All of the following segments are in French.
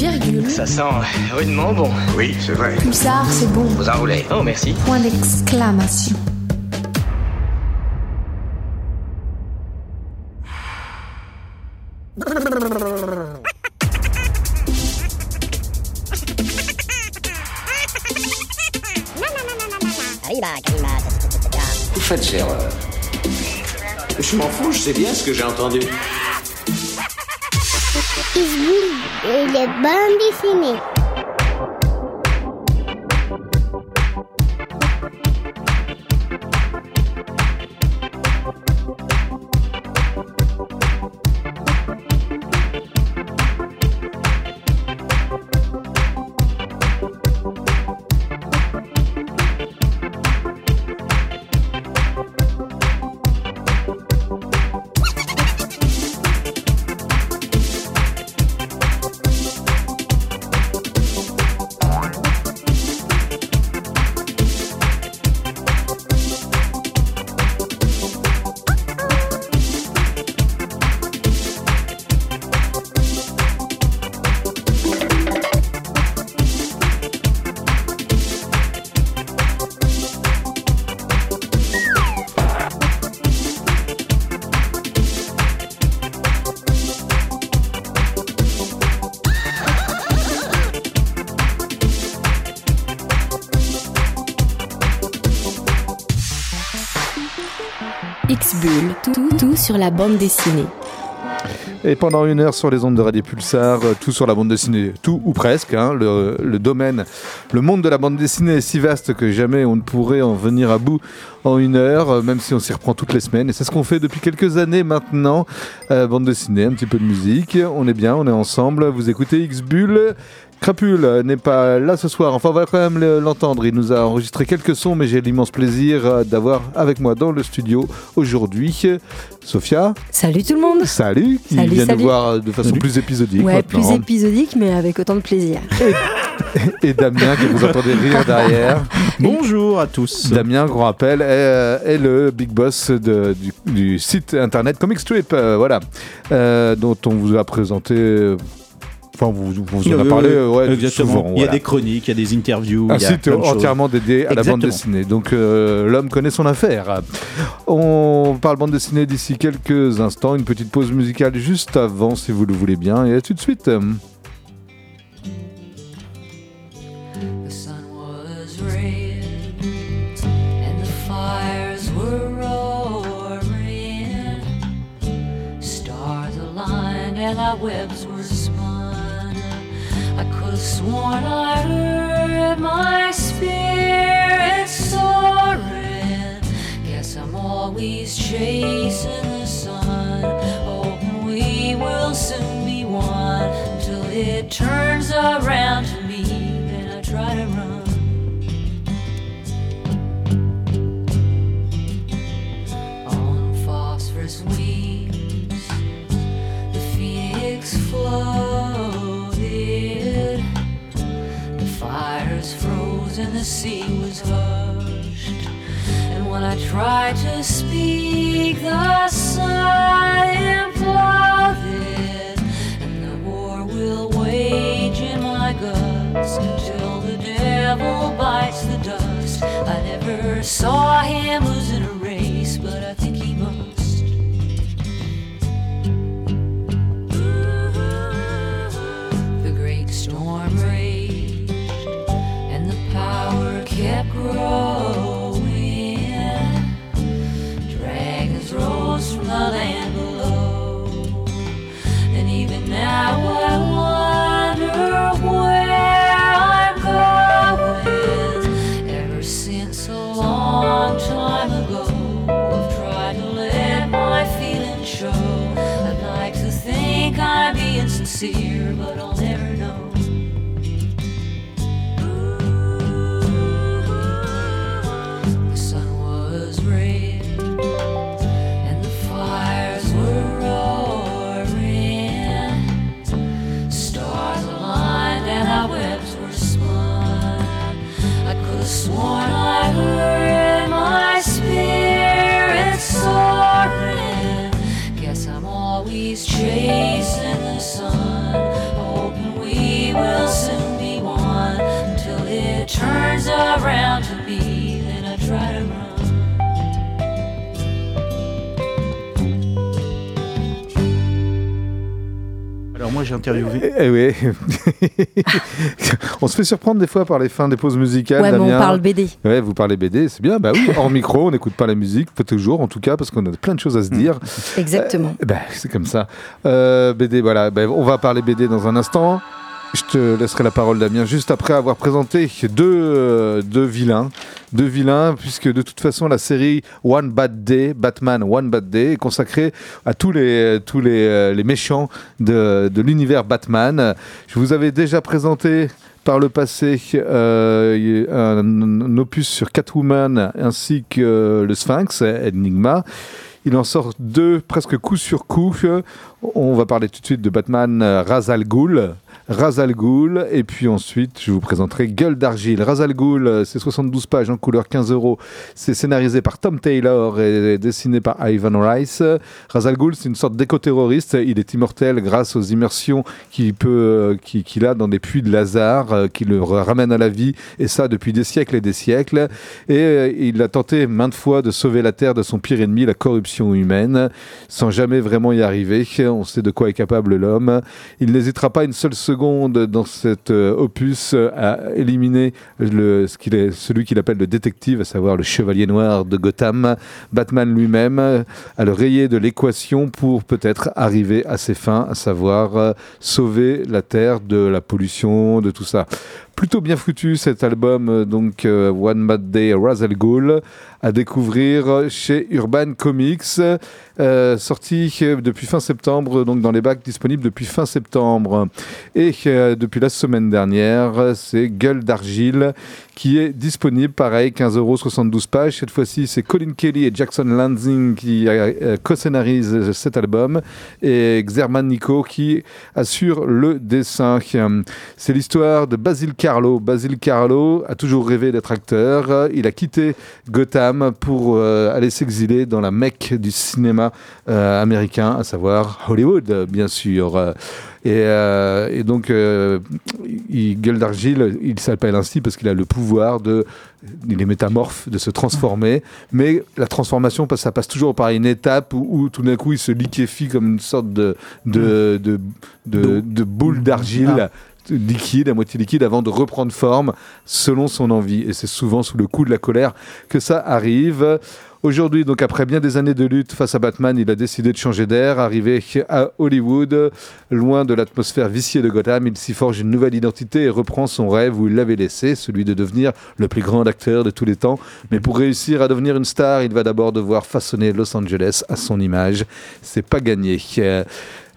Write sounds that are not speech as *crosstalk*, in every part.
Virgule. Ça sent rudement bon. Oui, c'est vrai. Pulsar, c'est bon. Vous enroulez. Oh, merci. Point d'exclamation. Vous faites erreur. Je m'en fous, je sais bien ce que j'ai entendu. Et les sur la bande dessinée. Et pendant une heure sur les ondes de Radio Pulsar, euh, tout sur la bande dessinée, tout ou presque. hein, le, domaine, le monde de la bande dessinée est si vaste que jamais on ne pourrait en venir à bout en une heure, euh, même si on s'y reprend toutes les semaines. Et c'est ce qu'on fait depuis quelques années maintenant. Euh, bande dessinée, un petit peu de musique. On est bien, on est ensemble. Vous écoutez X-Bull. Crapule n'est pas là ce soir, enfin on va quand même le- l'entendre, il nous a enregistré quelques sons mais j'ai l'immense plaisir euh, d'avoir avec moi dans le studio aujourd'hui Sophia, Salut tout le monde salut, qui Salut, vient salut. nous voir de façon plus épisodique Ouais, maintenant. plus épisodique, mais avec autant de plaisir. Et Damien que vous entendez rire derrière. *laughs* Bonjour à tous. Damien, qu'on rappelle, est, euh, est le big boss de- du, du site internet Comic Strip, euh, voilà, euh, dont on vous a présenté... Enfin, vous, vous en a Euh, parlé ouais, Exactement. souvent. il y a voilà. des chroniques, il y a des interviews. Un il y a site plein de choses. entièrement dédié à la bande dessinée. Donc euh, l'homme connaît son affaire. On parle bande dessinée d'ici quelques instants. Une petite pause musicale juste avant, si vous le voulez bien. Et à tout de suite. The sun was red and the fires were roaring. Stars aligned and our webs were sworn I heard my spirit soaring. Guess I'm always chasing the sun. Hoping we will soon be one till it turns around to me. Then I try to run. On phosphorus wings, the phoenix floated. And the sea was hushed. And when I tried to speak, the sun imploded. And the war will wage in my guts until the devil bites the dust. I never saw him losing a race, but I j'ai interviewé. Eh oui. *laughs* on se fait surprendre des fois par les fins des pauses musicales. Ouais, mais on parle BD. Ouais, vous parlez BD, c'est bien. Bah oui, *laughs* hors micro, on n'écoute pas la musique, pas toujours en tout cas, parce qu'on a plein de choses à se dire. Exactement. Eh ben, c'est comme ça. Euh, BD, voilà. Ben, on va parler BD dans un instant. Je te laisserai la parole, Damien, juste après avoir présenté deux, euh, deux vilains. Deux vilains, puisque de toute façon, la série One Bad Day, Batman One Bad Day, est consacrée à tous les, tous les, euh, les méchants de, de l'univers Batman. Je vous avais déjà présenté par le passé euh, un, opus sur Catwoman ainsi que le Sphinx, Enigma. Il en sort deux presque coup sur coup. On va parler tout de suite de Batman euh, Ra's al Ghul. Ra's al Ghul, et puis ensuite je vous présenterai Gueule d'argile. Ra's al Ghul, euh, c'est 72 pages en couleur 15 euros. C'est scénarisé par Tom Taylor et dessiné par Ivan Rice. Ra's al Ghul, c'est une sorte d'éco-terroriste. Il est immortel grâce aux immersions qu'il peut, euh, qu'il a dans des puits de Lazare, euh, qui le ramènent à la vie, et ça depuis des siècles et des siècles. Et il a tenté maintes fois de sauver la Terre de son pire ennemi, la corruption humaine, sans jamais vraiment y arriver. On sait de quoi est capable l'homme. Il n'hésitera pas une seule seconde dans cet euh, opus euh, à éliminer le, ce est, celui qu'il appelle le détective, à savoir le chevalier noir de Gotham, Batman lui-même, à le rayer de l'équation pour peut-être arriver à ses fins, à savoir euh, sauver la Terre de la pollution, de tout ça. Plutôt bien foutu cet album, euh, donc euh, One Mad Day Ra's al Ghul, à découvrir chez Urban Comics, euh, sorti depuis fin septembre, donc dans les bacs disponibles depuis fin septembre. Et depuis la semaine dernière, c'est Gueule d'argile qui est disponible, pareil, 15 euros, 72 pages. Cette fois-ci, c'est Colin Kelly et Jackson Lansing qui co-scénarisent cet album et Xerman Nico qui assure le dessin. C'est l'histoire de Basil Carlo. Basil Carlo a toujours rêvé d'être acteur. Il a quitté Gotham pour euh, aller s'exiler dans la Mecque du cinéma euh, américain, à savoir Hollywood, bien sûr. Et, euh, et donc, euh, il, Gueule d'Argile, il s'appelle ainsi parce qu'il a le pouvoir de. Il est métamorphe, de se transformer. Mais la transformation, ça passe toujours par une étape où, où tout d'un coup, il se liquéfie comme une sorte de, de, de, de, de boule d'argile. Liquide, à moitié liquide, avant de reprendre forme selon son envie. Et c'est souvent sous le coup de la colère que ça arrive. Aujourd'hui, donc après bien des années de lutte face à Batman, il a décidé de changer d'air, arrivé à Hollywood, loin de l'atmosphère viciée de Gotham, il s'y forge une nouvelle identité et reprend son rêve où il l'avait laissé, celui de devenir le plus grand acteur de tous les temps. Mais pour réussir à devenir une star, il va d'abord devoir façonner Los Angeles à son image. C'est pas gagné.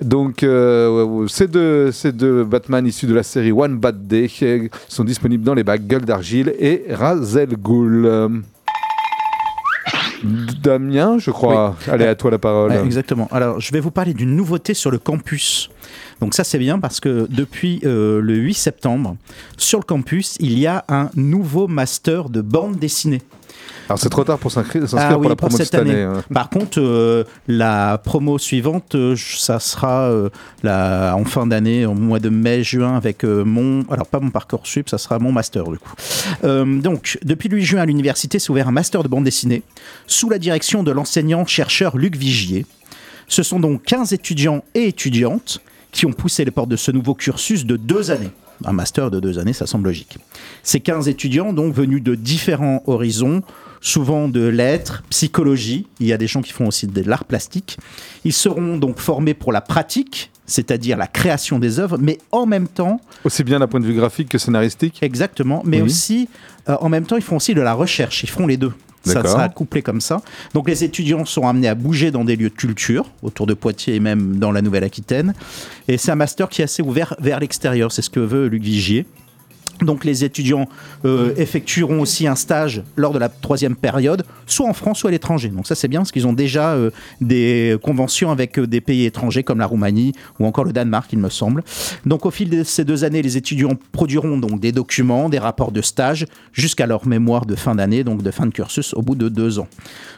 Donc, euh, ces, deux, ces deux Batman issus de la série One Bad Day euh, sont disponibles dans les bacs Gueule d'Argile et Razel Ghoul. Damien, je crois. Allez, à toi la parole. Exactement. Alors, je vais vous parler d'une nouveauté sur le campus. Donc ça, c'est bien parce que depuis euh, le 8 septembre, sur le campus, il y a un nouveau master de bande dessinée. Alors, c'est trop tard pour s'inscrire Ah pour oui, la pour promo de cette année. année. Par contre, euh, la promo suivante, euh, ça sera euh, la, en fin d'année, au mois de mai, juin, avec mon, alors pas mon parcours sup, ça sera mon master du coup. Donc, depuis le 8 juin à l'université, s'est ouvert un master de bande dessinée sous la direction de l'enseignant-chercheur Luc Vigier. Ce sont donc 15 étudiants et étudiantes qui ont poussé les portes de ce nouveau cursus de deux années. Un master de deux années, ça semble logique. Ces 15 étudiants, donc venus de différents horizons, souvent de lettres, psychologie, il y a des gens qui font aussi de l'art plastique, ils seront donc formés pour la pratique, c'est-à-dire la création des œuvres, mais en même temps, Aussi bien d'un point de vue graphique que scénaristique. exactement, mais Oui. aussi, euh, en même temps, ils font aussi de la recherche, ils font les deux. Ça sera couplé comme ça. Donc les étudiants sont amenés à bouger dans des lieux de culture, autour de Poitiers et même dans la Nouvelle-Aquitaine. Et c'est un master qui est assez ouvert vers l'extérieur, c'est ce que veut Luc Vigier. Donc les étudiants euh, effectueront aussi un stage lors de la troisième période, soit en France, soit à l'étranger. Donc ça c'est bien parce qu'ils ont déjà euh, des conventions avec euh, des pays étrangers comme la Roumanie ou encore le Danemark, il me semble. Donc au fil de ces deux années, les étudiants produiront donc des documents, des rapports de stage jusqu'à leur mémoire de fin d'année, donc de fin de cursus au bout de deux ans.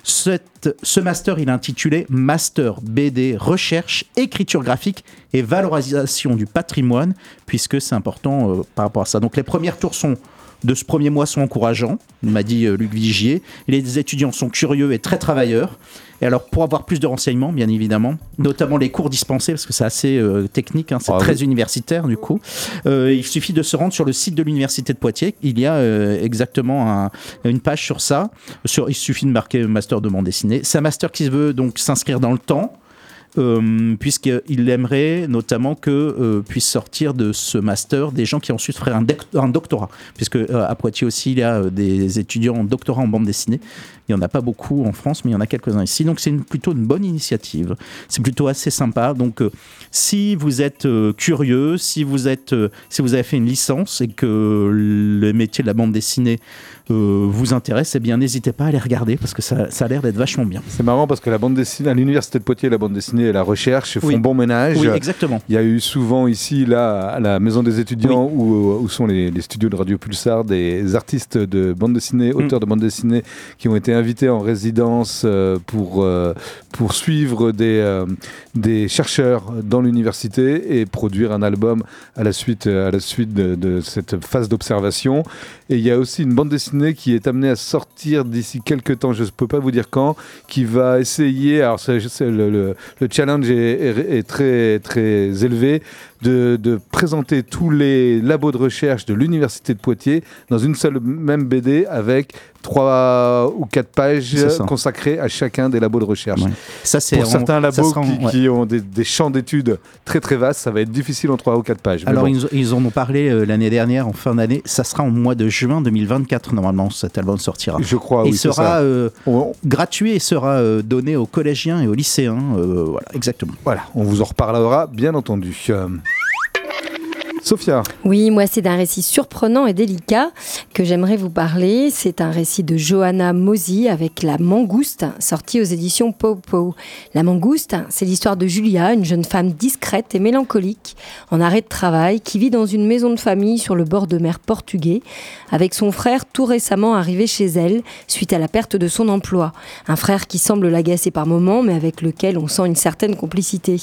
Ce master, il est intitulé Master BD Recherche, Écriture graphique et valorisation du patrimoine, puisque c'est important par rapport à ça. Donc les premières tours sont de ce premier mois sont encourageants, m'a dit euh, Luc Vigier. Les étudiants sont curieux et très travailleurs. Et alors, pour avoir plus de renseignements, bien évidemment, notamment les cours dispensés, parce que c'est assez euh, technique, hein, c'est Ah très oui. universitaire du coup, euh, il suffit de se rendre sur le site de l'Université de Poitiers. Il y a euh, exactement un- une page sur ça. Sur, il suffit de marquer master de bande dessinée. C'est un master qui veut donc s'inscrire dans le temps. Euh, puisqu'il aimerait notamment que euh, puissent sortir de ce master des gens qui ensuite feraient un, un doctorat, puisque euh, à Poitiers aussi il y a euh, des étudiants en doctorat en bande dessinée. Il n'y en a pas beaucoup en France, mais il y en a quelques-uns ici. Donc c'est une- plutôt une bonne initiative. C'est plutôt assez sympa. Donc euh, si vous êtes curieux, si vous êtes, si vous avez fait une licence et que le métier de la bande dessinée euh, vous intéresse, eh bien n'hésitez pas à aller regarder parce que ça, ça a l'air d'être vachement bien. C'est marrant parce que la bande dessinée, à l'université de Poitiers, la bande dessinée et la recherche font Oui. bon ménage. Oui, exactement. Il y a eu souvent ici, là, à la maison des étudiants, où, où sont les, les studios de Radio Pulsar, des artistes de bande dessinée, Mm. auteurs de bande dessinée, qui ont été invités en résidence euh, pour, euh, pour suivre des, euh, des chercheurs dans l'université et produire un album à la suite, à la suite de, de cette phase d'observation. Et il y a aussi une bande dessinée qui est amenée à sortir d'ici quelques temps, je ne peux pas vous dire quand, qui va essayer, alors le, le- le challenge est, est- est très, très élevé, de, de présenter tous les labos de recherche de l'Université de Poitiers dans une seule même BD avec trois ou quatre pages consacrées à chacun des labos de recherche. Ouais. Ça, c'est Pour certains labos qui, ouais. qui ont des, des champs d'études très très vastes, ça va être difficile en trois ou quatre pages. Alors, bon. ils, ils en ont parlé euh, l'année dernière, en fin d'année. Ça sera en mois de juin 2024, normalement, cet album sortira. je crois, oui, il sera euh, On- gratuit et sera euh, donné aux collégiens et aux lycéens. voilà, exactement. Voilà, on vous en reparlera bien entendu. Sophia, Oui, moi c'est d'un récit surprenant et délicat que j'aimerais vous parler. C'est un récit de Johanna Mosi avec La Mangouste, sorti aux éditions Popo. La Mangouste, c'est l'histoire de Julia, une jeune femme discrète et mélancolique, en arrêt de travail, qui vit dans une maison de famille sur le bord de mer portugais, avec son frère tout récemment arrivé chez elle suite à la perte de son emploi. Un frère qui semble l'agacer par moments, mais avec lequel on sent une certaine complicité.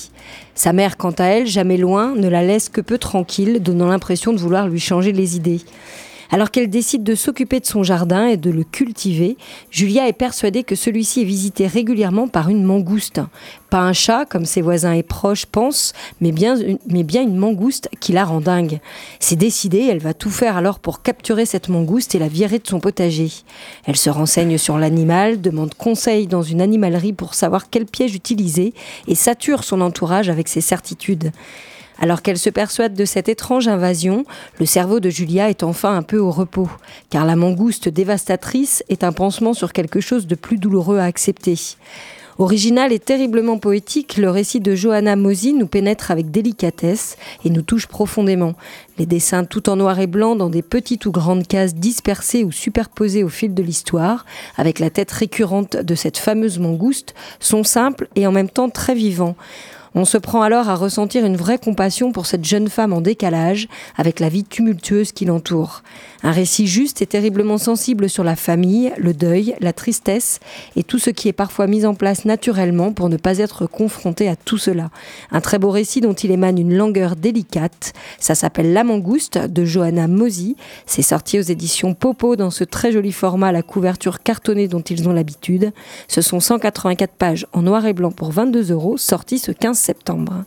Sa mère, quant à elle, jamais loin, ne la laisse que peu tranquille, donnant l'impression de vouloir lui changer les idées. Alors qu'elle décide de s'occuper de son jardin et de le cultiver, Julia est persuadée que celui-ci est visité régulièrement par une mangouste. Pas un chat, comme ses voisins et proches pensent, mais bien une, mais bien une mangouste qui la rend dingue. C'est décidé, elle va tout faire alors pour capturer cette mangouste et la virer de son potager. Elle se renseigne sur l'animal, demande conseil dans une animalerie pour savoir quel piège utiliser et sature son entourage avec ses certitudes. Alors qu'elle se persuade de cette étrange invasion, le cerveau de Julia est enfin un peu au repos, car la mangouste dévastatrice est un pansement sur quelque chose de plus douloureux à accepter. Original et terriblement poétique, le récit de Johanna Mosi nous pénètre avec délicatesse et nous touche profondément. Les dessins tout en noir et blanc dans des petites ou grandes cases dispersées ou superposées au fil de l'histoire, avec la tête récurrente de cette fameuse mangouste, sont simples et en même temps très vivants. On se prend alors à ressentir une vraie compassion pour cette jeune femme en décalage avec la vie tumultueuse qui l'entoure. Un récit juste et terriblement sensible sur la famille, le deuil, la tristesse et tout ce qui est parfois mis en place naturellement pour ne pas être confronté à tout cela. Un très beau récit dont il émane une langueur délicate. Ça s'appelle La Mangouste de Johanna Mosi. C'est sorti aux éditions Popo dans ce très joli format à la couverture cartonnée dont ils ont l'habitude. Ce sont 184 pages en noir et blanc pour 22 euros, sortis ce 15 septembre.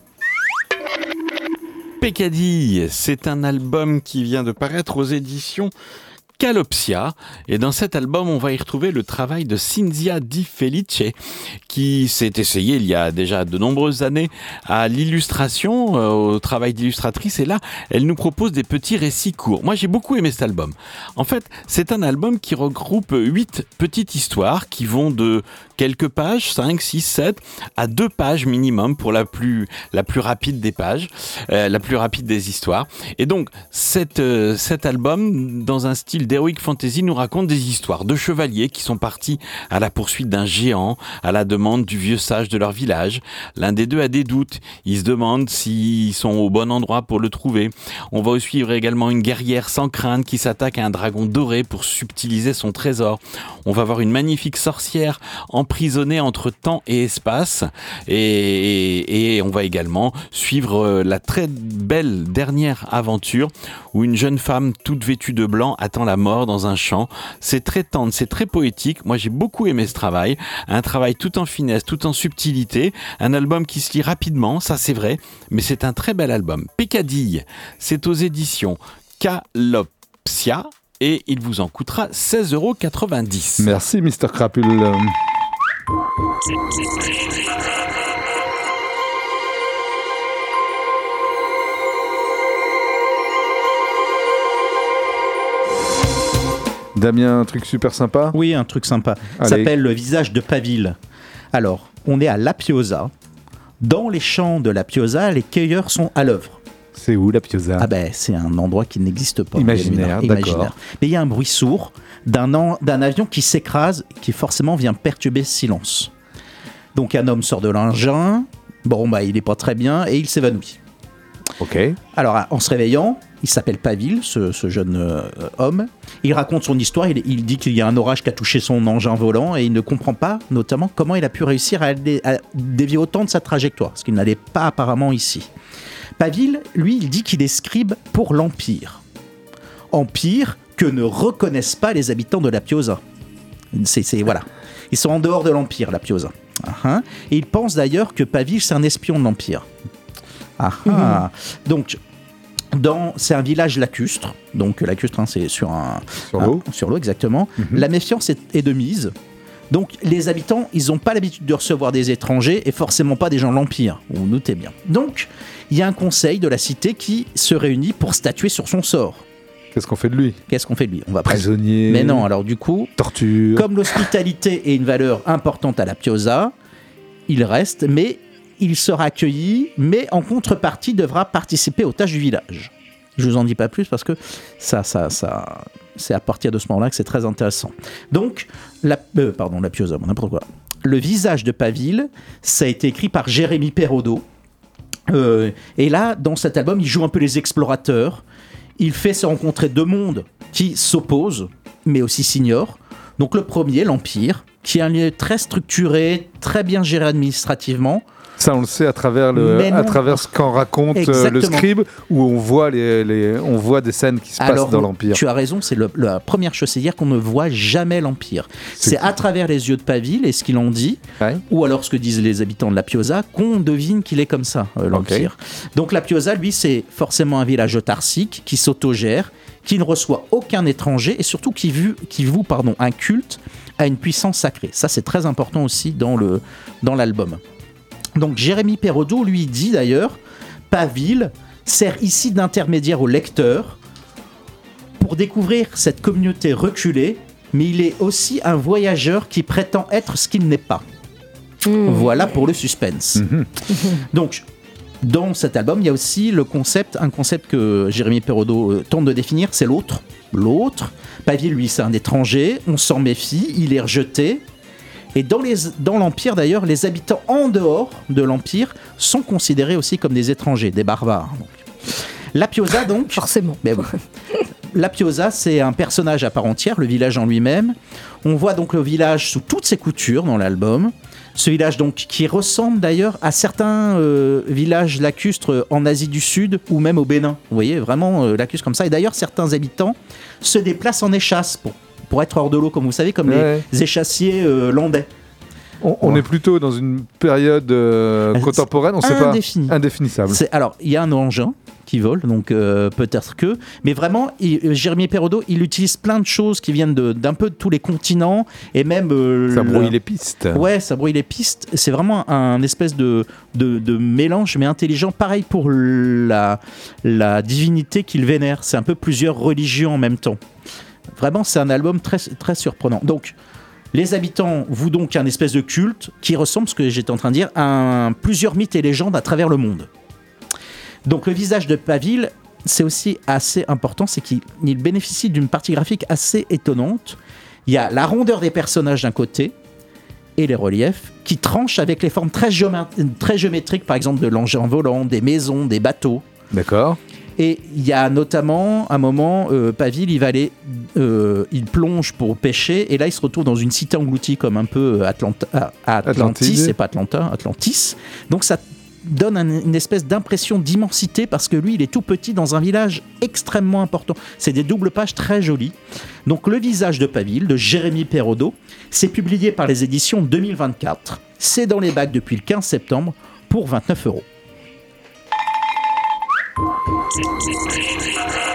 Peccadille, c'est un album qui vient de paraître aux éditions Calopsia. Et dans cet album, on va y retrouver le travail de Cinzia Di Felice, qui s'est essayée il y a déjà de nombreuses années à l'illustration, euh, au travail d'illustratrice. Et là, elle nous propose des petits récits courts. Moi, j'ai beaucoup aimé cet album. En fait, c'est un album qui regroupe huit petites histoires qui vont de quelques pages, 5, 6, 7, à deux pages minimum pour la plus, la plus rapide des pages, euh, la plus rapide des histoires. Et donc, cet, euh, cet album, dans un style d'heroic fantasy, nous raconte des histoires de chevaliers qui sont partis à la poursuite d'un géant, à la demande du vieux sage de leur village. L'un des deux a des doutes. Il se demande s'ils sont au bon endroit pour le trouver. On va suivre également une guerrière sans crainte qui s'attaque à un dragon doré pour subtiliser son trésor. On va voir une magnifique sorcière emprisonnée entre temps et espace. Et, et- et on va également suivre euh, la très belle dernière aventure où une jeune femme toute vêtue de blanc attend la mort dans un champ. C'est très tendre, c'est très poétique. Moi, j'ai beaucoup aimé ce travail. Un travail tout en finesse, tout en subtilité. Un album qui se lit rapidement, ça c'est vrai, mais c'est un très bel album. Peccadille, c'est aux éditions Calopsia et il vous en coûtera 16,90 euros. Merci, Mr. Crapule. Damien, un truc super sympa Oui, un truc sympa. Ça s'appelle Le visage de Paville. Alors, on est à La Piosa. Dans les champs de La Piosa, les cueilleurs sont à l'œuvre. C'est où la Piosa? Ah ben, c'est un endroit qui n'existe pas. Imaginaire, d'accord. Mais il y a un bruit sourd d'un avion qui s'écrase, qui forcément vient perturber ce silence. Donc un homme sort de l'engin, bon bah il est pas très bien et il s'évanouit. Ok. Alors en se réveillant, il s'appelle Paville, ce, jeune euh, homme. Il raconte son histoire, il, il dit qu'il y a un orage qui a touché son engin volant et il ne comprend pas notamment comment il a pu réussir à, dé- à dévier autant de sa trajectoire, ce qu'il n'allait pas apparemment ici. Paville, lui, il dit qu'il est scribe pour l'Empire. Empire que ne reconnaissent pas les habitants de la Piosa. C'est, voilà. Ils sont en dehors de l'Empire, la Piosa. Ah. Et il pense d'ailleurs que Paville, c'est un espion de l'Empire. Ah, ah. Donc, dans, c'est un village lacustre. Donc, lacustre, hein, c'est sur un. Sur l'eau sur l'eau, exactement. La méfiance est, est de mise. Donc, les habitants, ils n'ont pas l'habitude de recevoir des étrangers et forcément pas des gens de l'Empire. Vous doutez bien. Donc, il y a un conseil de la cité qui se réunit pour statuer sur son sort. Qu'est-ce qu'on fait de lui? Qu'est-ce qu'on fait de lui? On va Prisonnier Mais non, alors du coup, Torture comme l'hospitalité est une valeur importante à la Piosa, il reste, mais il sera accueilli, mais en contrepartie devra participer aux tâches du village. Je vous en dis pas plus parce que ça, ça, ça, c'est à partir de ce moment-là que c'est très intéressant. Donc, euh, pardon, la bon, n'importe quoi. Le visage de Paville, ça a été écrit par Jérémy Perraudot. Euh, et là, dans cet album, il joue un peu les explorateurs. Il fait se rencontrer deux mondes qui s'opposent, mais aussi s'ignorent. Donc le premier, l'Empire, qui est un lieu très structuré, très bien géré administrativement. Ça, on le sait à travers, le, à travers ce qu'en raconte euh, le scribe, où on voit, les, les- on voit des scènes qui se passent dans l'Empire. Tu as raison, c'est le- la première chose, c'est dire qu'on ne voit jamais l'Empire. C'est à travers les yeux de Paville et ce qu'il en dit, Ouais. ou alors ce que disent les habitants de la Piosa, qu'on devine qu'il est comme ça, euh, l'Empire. Donc la Piosa, lui, c'est forcément un village autarcique qui s'autogère, qui ne reçoit aucun étranger et surtout qui, vu, qui voue pardon, un culte à une puissance sacrée. Ça, c'est très important aussi dans le dans l'album. Donc Jérémy Perraudot lui dit d'ailleurs, Paville sert ici d'intermédiaire au lecteur pour découvrir cette communauté reculée, mais il est aussi un voyageur qui prétend être ce qu'il n'est pas. Voilà pour le suspense. *laughs* Donc, dans cet album, il y a aussi le concept, un concept que Jérémy Perraudot euh, tente de définir, c'est l'autre. L'autre. Paville, lui, c'est un étranger, on s'en méfie, il est rejeté. Et dans l'Empire, d'ailleurs, les habitants en dehors de l'Empire sont considérés aussi comme des étrangers, des barbares. Donc. La Piosa, donc. *laughs* Forcément. Mais oui. La Piosa, c'est un personnage à part entière, le village en lui-même. On voit donc le village sous toutes ses coutures dans l'album. Ce village donc qui ressemble d'ailleurs à certains euh, villages lacustres en Asie du Sud ou même au Bénin. Vous voyez, vraiment euh, lacustres comme ça. Et d'ailleurs, certains habitants se déplacent en échasse pour, pour être hors de l'eau, comme vous savez, comme Ouais. les échassiers euh, landais. On, on Ouais. est plutôt dans une période euh, Euh, contemporaine, on sait pas. Indéfini. Indéfinissable. Alors, il y a un engin qui vole, donc euh, peut-être que. Mais vraiment, il- Jérémy Perraudot, il utilise plein de choses qui viennent d'un peu de tous les continents et même. euh, Ça le- brouille les pistes. Ouais, ça brouille les pistes. C'est vraiment un espèce de, de, de mélange, mais intelligent. Pareil pour la, la divinité qu'il vénère. C'est un peu plusieurs religions en même temps. Vraiment, c'est un album très, très surprenant. Donc, les habitants vouent donc un espèce de culte qui ressemble, ce que j'étais en train de dire, à plusieurs mythes et légendes à travers le monde. Donc, le visage de Paville, c'est aussi assez important, c'est qu'il il bénéficie d'une partie graphique assez étonnante. Il y a la rondeur des personnages d'un côté, et les reliefs qui tranchent avec les formes très géométriques, par exemple de l'engin volant, des maisons, des bateaux. D'accord. Et il y a notamment un moment, euh, Paville, il va aller, euh, il plonge pour pêcher, et là il se retrouve dans une cité engloutie comme un peu Atlanta, à- à Atlantis, c'est pas Atlanta, Atlantis. Donc ça donne un- une espèce d'impression d'immensité parce que lui, il est tout petit dans un village extrêmement important. C'est des doubles pages très jolies. Donc, Le visage de Paville de Jérémy Perraudot, c'est publié par les éditions 2024. C'est dans les bacs depuis le 15 septembre pour 29 euros. Thank you.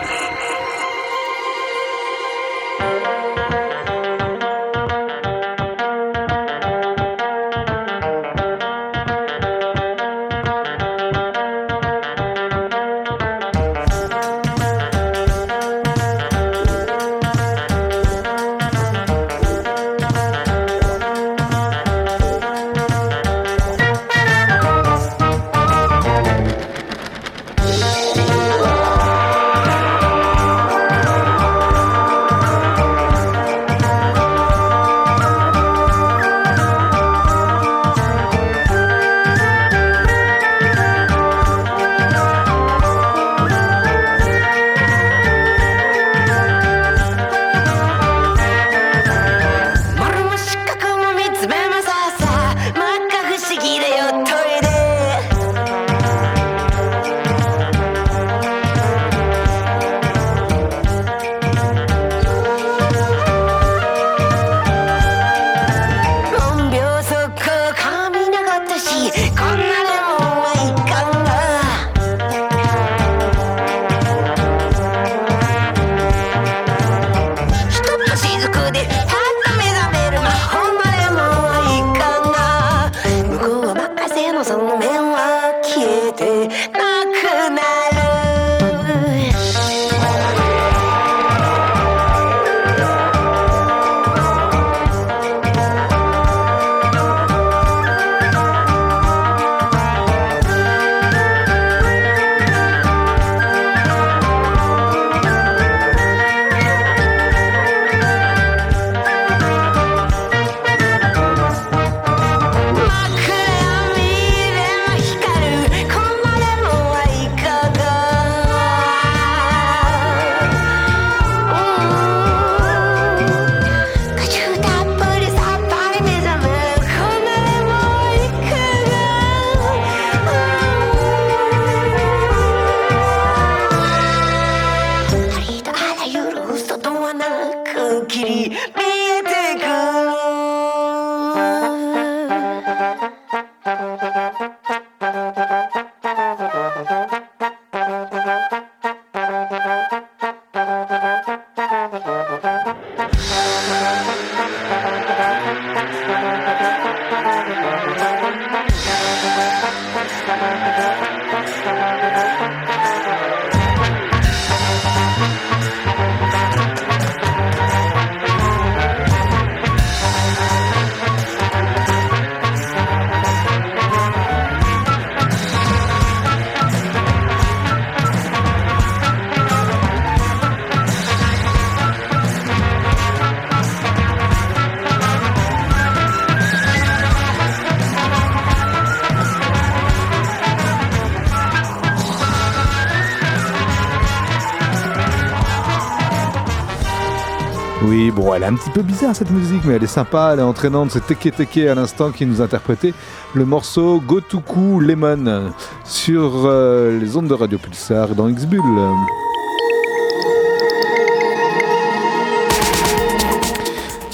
Un petit peu bizarre cette musique, mais elle est sympa, elle est entraînante. C'est Teke Teke à l'instant qui nous interprétait le morceau Gotoku Lemon sur euh, les ondes de Radio Pulsar dans X-Bull.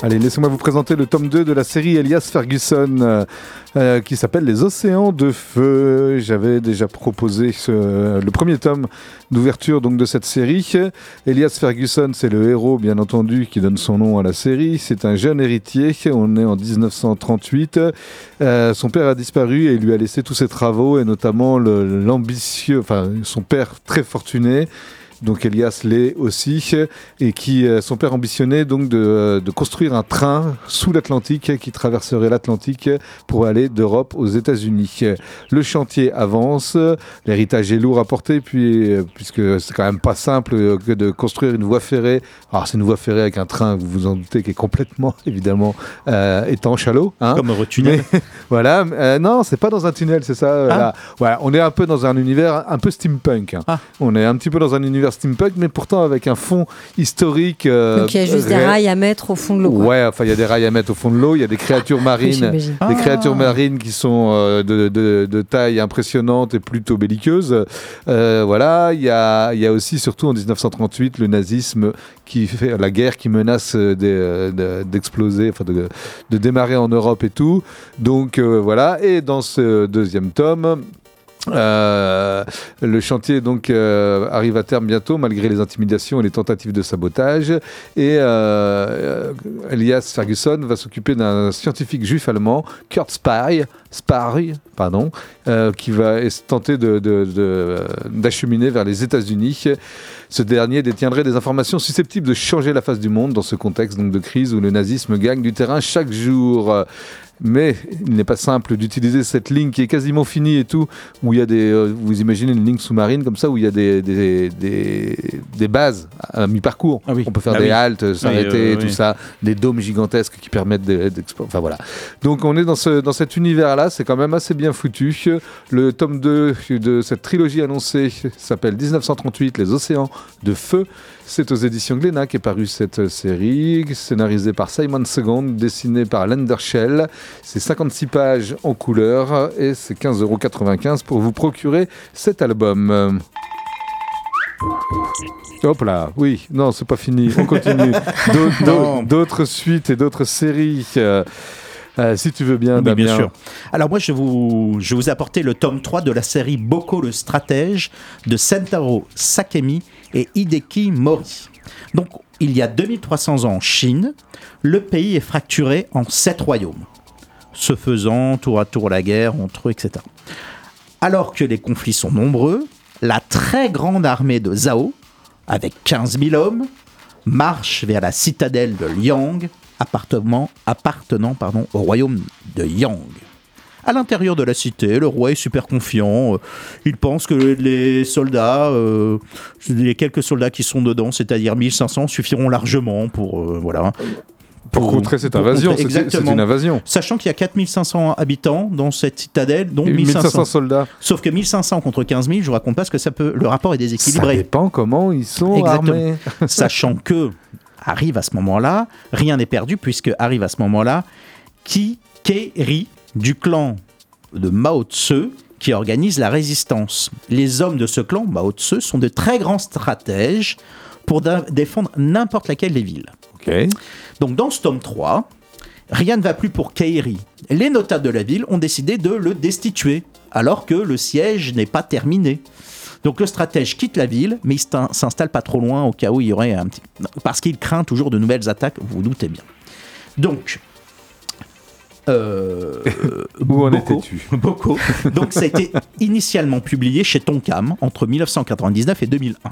Allez, laissez-moi vous présenter le tome 2 de la série Elias Ferguson euh, euh, qui s'appelle Les Océans de Feu. J'avais déjà proposé le premier tome d'ouverture de cette série. Elias Ferguson, c'est le héros bien entendu qui donne son nom à la série. C'est un jeune héritier. On est en 1938. Euh, son père a disparu et il lui a laissé tous ses travaux et notamment l'ambitieux, enfin son père très fortuné donc Elias l'est aussi, et qui euh, son père ambitionnait donc de, euh, de construire un train sous l'Atlantique qui traverserait l'Atlantique pour aller d'Europe aux États-Unis. Le chantier avance, l'héritage est lourd à porter, puis euh, puisque c'est quand même pas simple que de construire une voie ferrée. Alors c'est une voie ferrée avec un train, vous vous en doutez, qui est complètement *laughs* évidemment euh, étanche à l'eau. hein. Comme un tunnel. Mais- *laughs* voilà, euh, non, c'est pas dans un tunnel, c'est ça. Ah. on est un peu dans un univers un peu steampunk. hein. On est un petit peu dans un univers univers steampunk, mais pourtant avec un fond historique. euh, Donc il y a juste des rails à mettre au fond de l'eau. Ouais, enfin il y a des rails à mettre au fond de l'eau, il y a des créatures marines, des Ah. créatures marines qui sont euh, de, de- de taille impressionnante et plutôt belliqueuse. Euh, voilà, il y a, il y a aussi surtout en 1938 le nazisme qui fait la guerre qui menace euh, d'exploser, enfin de, de démarrer en Europe et tout. Donc euh, voilà, et dans ce deuxième tome. Euh, le chantier euh, arrive à terme bientôt malgré les intimidations et les tentatives de sabotage et euh, Elias Ferguson va s'occuper d'un scientifique juif allemand Kurt Spy, Spy pardon, qui va tenter d'acheminer vers les États-Unis. Ce dernier détiendrait des informations susceptibles de changer la face du monde dans ce contexte de crise où le nazisme gagne du terrain chaque jour. Mais il n'est pas simple d'utiliser cette ligne qui est quasiment finie et tout, où il y a des, euh, vous imaginez une ligne sous-marine comme ça, où il y a des, des, des, des bases à mi-parcours. Ah oui. On peut faire Ah des oui. haltes, s'arrêter, tout ça, des dômes gigantesques qui permettent de- d'expo- Enfin voilà. Donc on est dans, ce, dans cet univers-là, c'est quand même assez bien foutu. Le tome 2 de cette trilogie annoncée s'appelle 1938, Les Océans de Feu. C'est aux éditions Glénat qu'est parue cette série, scénarisée par Simon Second, dessinée par Lendershell. C'est 56 pages en couleur et c'est 15,95€ pour vous procurer cet album. Hop là, oui, non, c'est pas fini, on continue. *laughs* D'autres- suites et d'autres séries. euh, euh, si tu veux bien, Oui, Damien. bien sûr. Alors moi, je vais vous, je vous apporter le tome 3 de la série Boko le stratège de Sentaro Sakemi et Hideki Mori. Donc, il y a 2300 ans en Chine, le pays est fracturé en sept royaumes, se faisant tour à tour la guerre entre eux, etc. Alors que les conflits sont nombreux, la très grande armée de Zhao, avec 15 000 hommes, marche vers la citadelle de Liang, appartenant, au royaume de Yang. À l'intérieur de la cité, le roi est super confiant. euh, Il pense que les soldats, euh, les quelques soldats qui sont dedans, c'est-à-dire 1500, suffiront largement pour euh, voilà. Pour contrer cette pour invasion, contrer- c'est- c'est exactement. une invasion. Sachant qu'il y a 4500 habitants dans cette citadelle, dont Et 1500. 1500 soldats. Sauf que 1500 contre 15 000, je vous raconte pas ce que ça peut. Le rapport est Ça déséquilibré. dépend comment ils sont Exactement. armés. *laughs* Sachant que arrive à ce moment-là, rien n'est perdu puisque arrive à ce moment-là Ki Keri du clan de Mao Tse qui organise la résistance. Les hommes de ce clan, Mao Tse, sont de très grands stratèges pour défendre n'importe laquelle des villes. Donc dans ce tome 3, rien ne va plus pour Kairi. Les notables de la ville ont décidé de le destituer, alors que le siège n'est pas terminé. Donc le stratège quitte la ville, mais il s'in- s'installe pas trop loin au cas où il y aurait un petit... Parce qu'il craint toujours de nouvelles attaques, vous vous doutez bien. Donc... Euh, Où en étais-tu? Boko. Donc ça a été initialement publié chez Tonkam entre 1999 et 2001.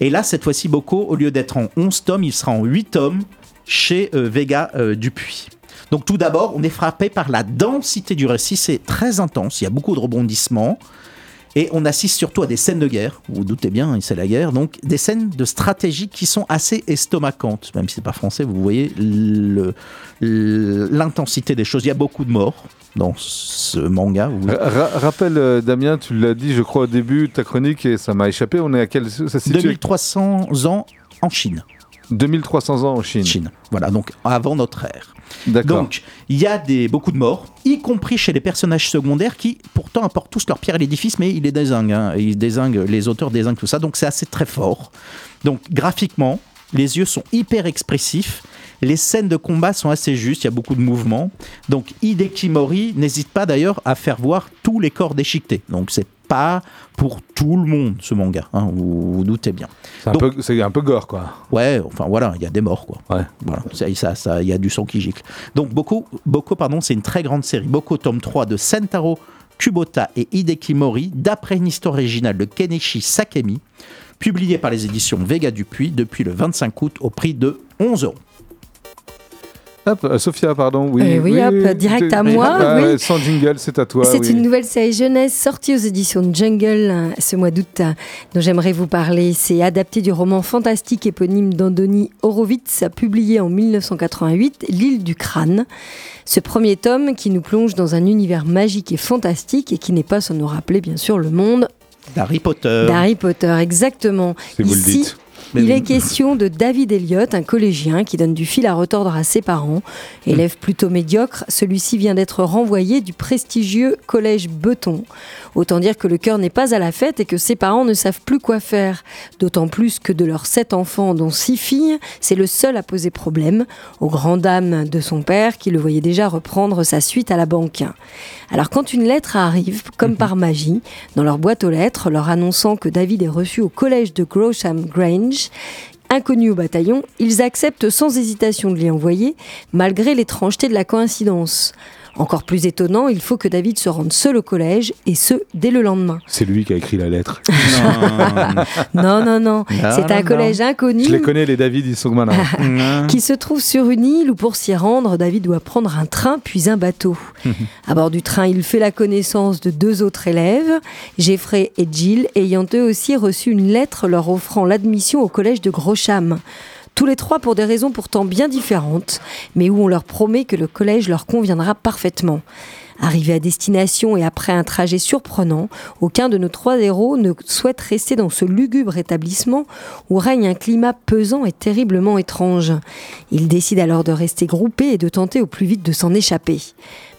Et là, cette fois-ci, Boko, au lieu d'être en 11 tomes, il sera en 8 tomes chez euh, Vega euh, Dupuis. Donc tout d'abord, on est frappé par la densité du récit, c'est très intense, il y a beaucoup de rebondissements. Et on assiste surtout à des scènes de guerre, vous vous doutez bien, c'est la guerre, donc des scènes de stratégie qui sont assez estomacantes, même si c'est pas français, vous voyez l'intensité des choses. Il y a beaucoup de morts dans ce manga. vous- Ra- rappelle, euh, Damien, tu l'as dit, je crois, au début de ta chronique, et ça m'a échappé. On est à quel. Ça se situe à 2300 ans en Chine. 2300 ans en Chine. Chine. Voilà, donc avant notre ère. Donc, il y a des, beaucoup de morts, y compris chez les personnages secondaires qui, pourtant, apportent tous leur pierre à l'édifice, mais ils les désinguent. hein. Ils désinguent, les auteurs désinguent tout ça, donc c'est assez très fort. Donc, graphiquement, les yeux sont hyper expressifs. Les scènes de combat sont assez justes, il y a beaucoup de mouvements. Donc, Hideki Mori n'hésite pas d'ailleurs à faire voir tous les corps déchiquetés. Donc, c'est pas pour tout le monde ce manga, hein, vous vous doutez bien. C'est un, Donc- peu- c'est un peu gore, quoi. Ouais, enfin voilà, il y a des morts quoi. Ouais. Voilà, ça, ça, ça- il y a du sang qui gicle. Donc Boko, Boko pardon, c'est une très grande série. Boko tome 3 de Sentaro Kubota et Hideki Mori, d'après une histoire originale de Kenichi Sakemi, publiée par les éditions Vega Dupuis depuis le 25 août au prix de 11 euros. Hop, euh, Sophia, pardon. Oui, Euh, oui, hop, direct à moi, Ah, oui. Sans jingle, c'est à toi. C'est oui. une nouvelle série jeunesse sortie aux éditions de Jungle euh, ce mois d'août dont j'aimerais vous parler. C'est adapté du roman fantastique éponyme d'Andoni Horowitz, publié en 1988, L'île du crâne. Ce premier tome qui nous plonge dans un univers magique et fantastique et qui n'est pas sans nous rappeler bien sûr le monde D'Harry Potter. D'Harry Potter, exactement. Si vous le Ici, dites. Il est question de David Elliott, un collégien qui donne du fil à retordre à ses parents. Élève plutôt médiocre, celui-ci vient d'être renvoyé du prestigieux collège Beton. Autant dire que le cœur n'est pas à la fête et que ses parents ne savent plus quoi faire. D'autant plus que de leurs sept enfants, dont six filles, c'est le seul à poser problème, aux grandes dames de son père qui le voyait déjà reprendre sa suite à la banque. Alors quand une lettre arrive, comme par magie, dans leur boîte aux lettres, leur annonçant que David est reçu au collège de Grosham Grange, Inconnus au bataillon, ils acceptent sans hésitation de l'y envoyer, malgré l'étrangeté de la coïncidence. Encore plus étonnant, il faut que David se rende seul au collège, et ce, dès le lendemain. C'est lui qui a écrit la lettre. Non, *laughs* non, non, c'est non, un non. collège inconnu Je les connais, les David, ils sont malins. *laughs* Qui se trouve sur une île où pour s'y rendre, David doit prendre un train puis un bateau. *laughs* à bord du train, il fait la connaissance de deux autres élèves, Jeffrey et Jill, ayant eux aussi reçu une lettre leur offrant l'admission au collège de Grosham. Tous les trois pour des raisons pourtant bien différentes, mais où on leur promet que le collège leur conviendra parfaitement. Arrivés à destination et après un trajet surprenant, aucun de nos trois héros ne souhaite rester dans ce lugubre établissement où règne un climat pesant et terriblement étrange. Ils décident alors de rester groupés et de tenter au plus vite de s'en échapper.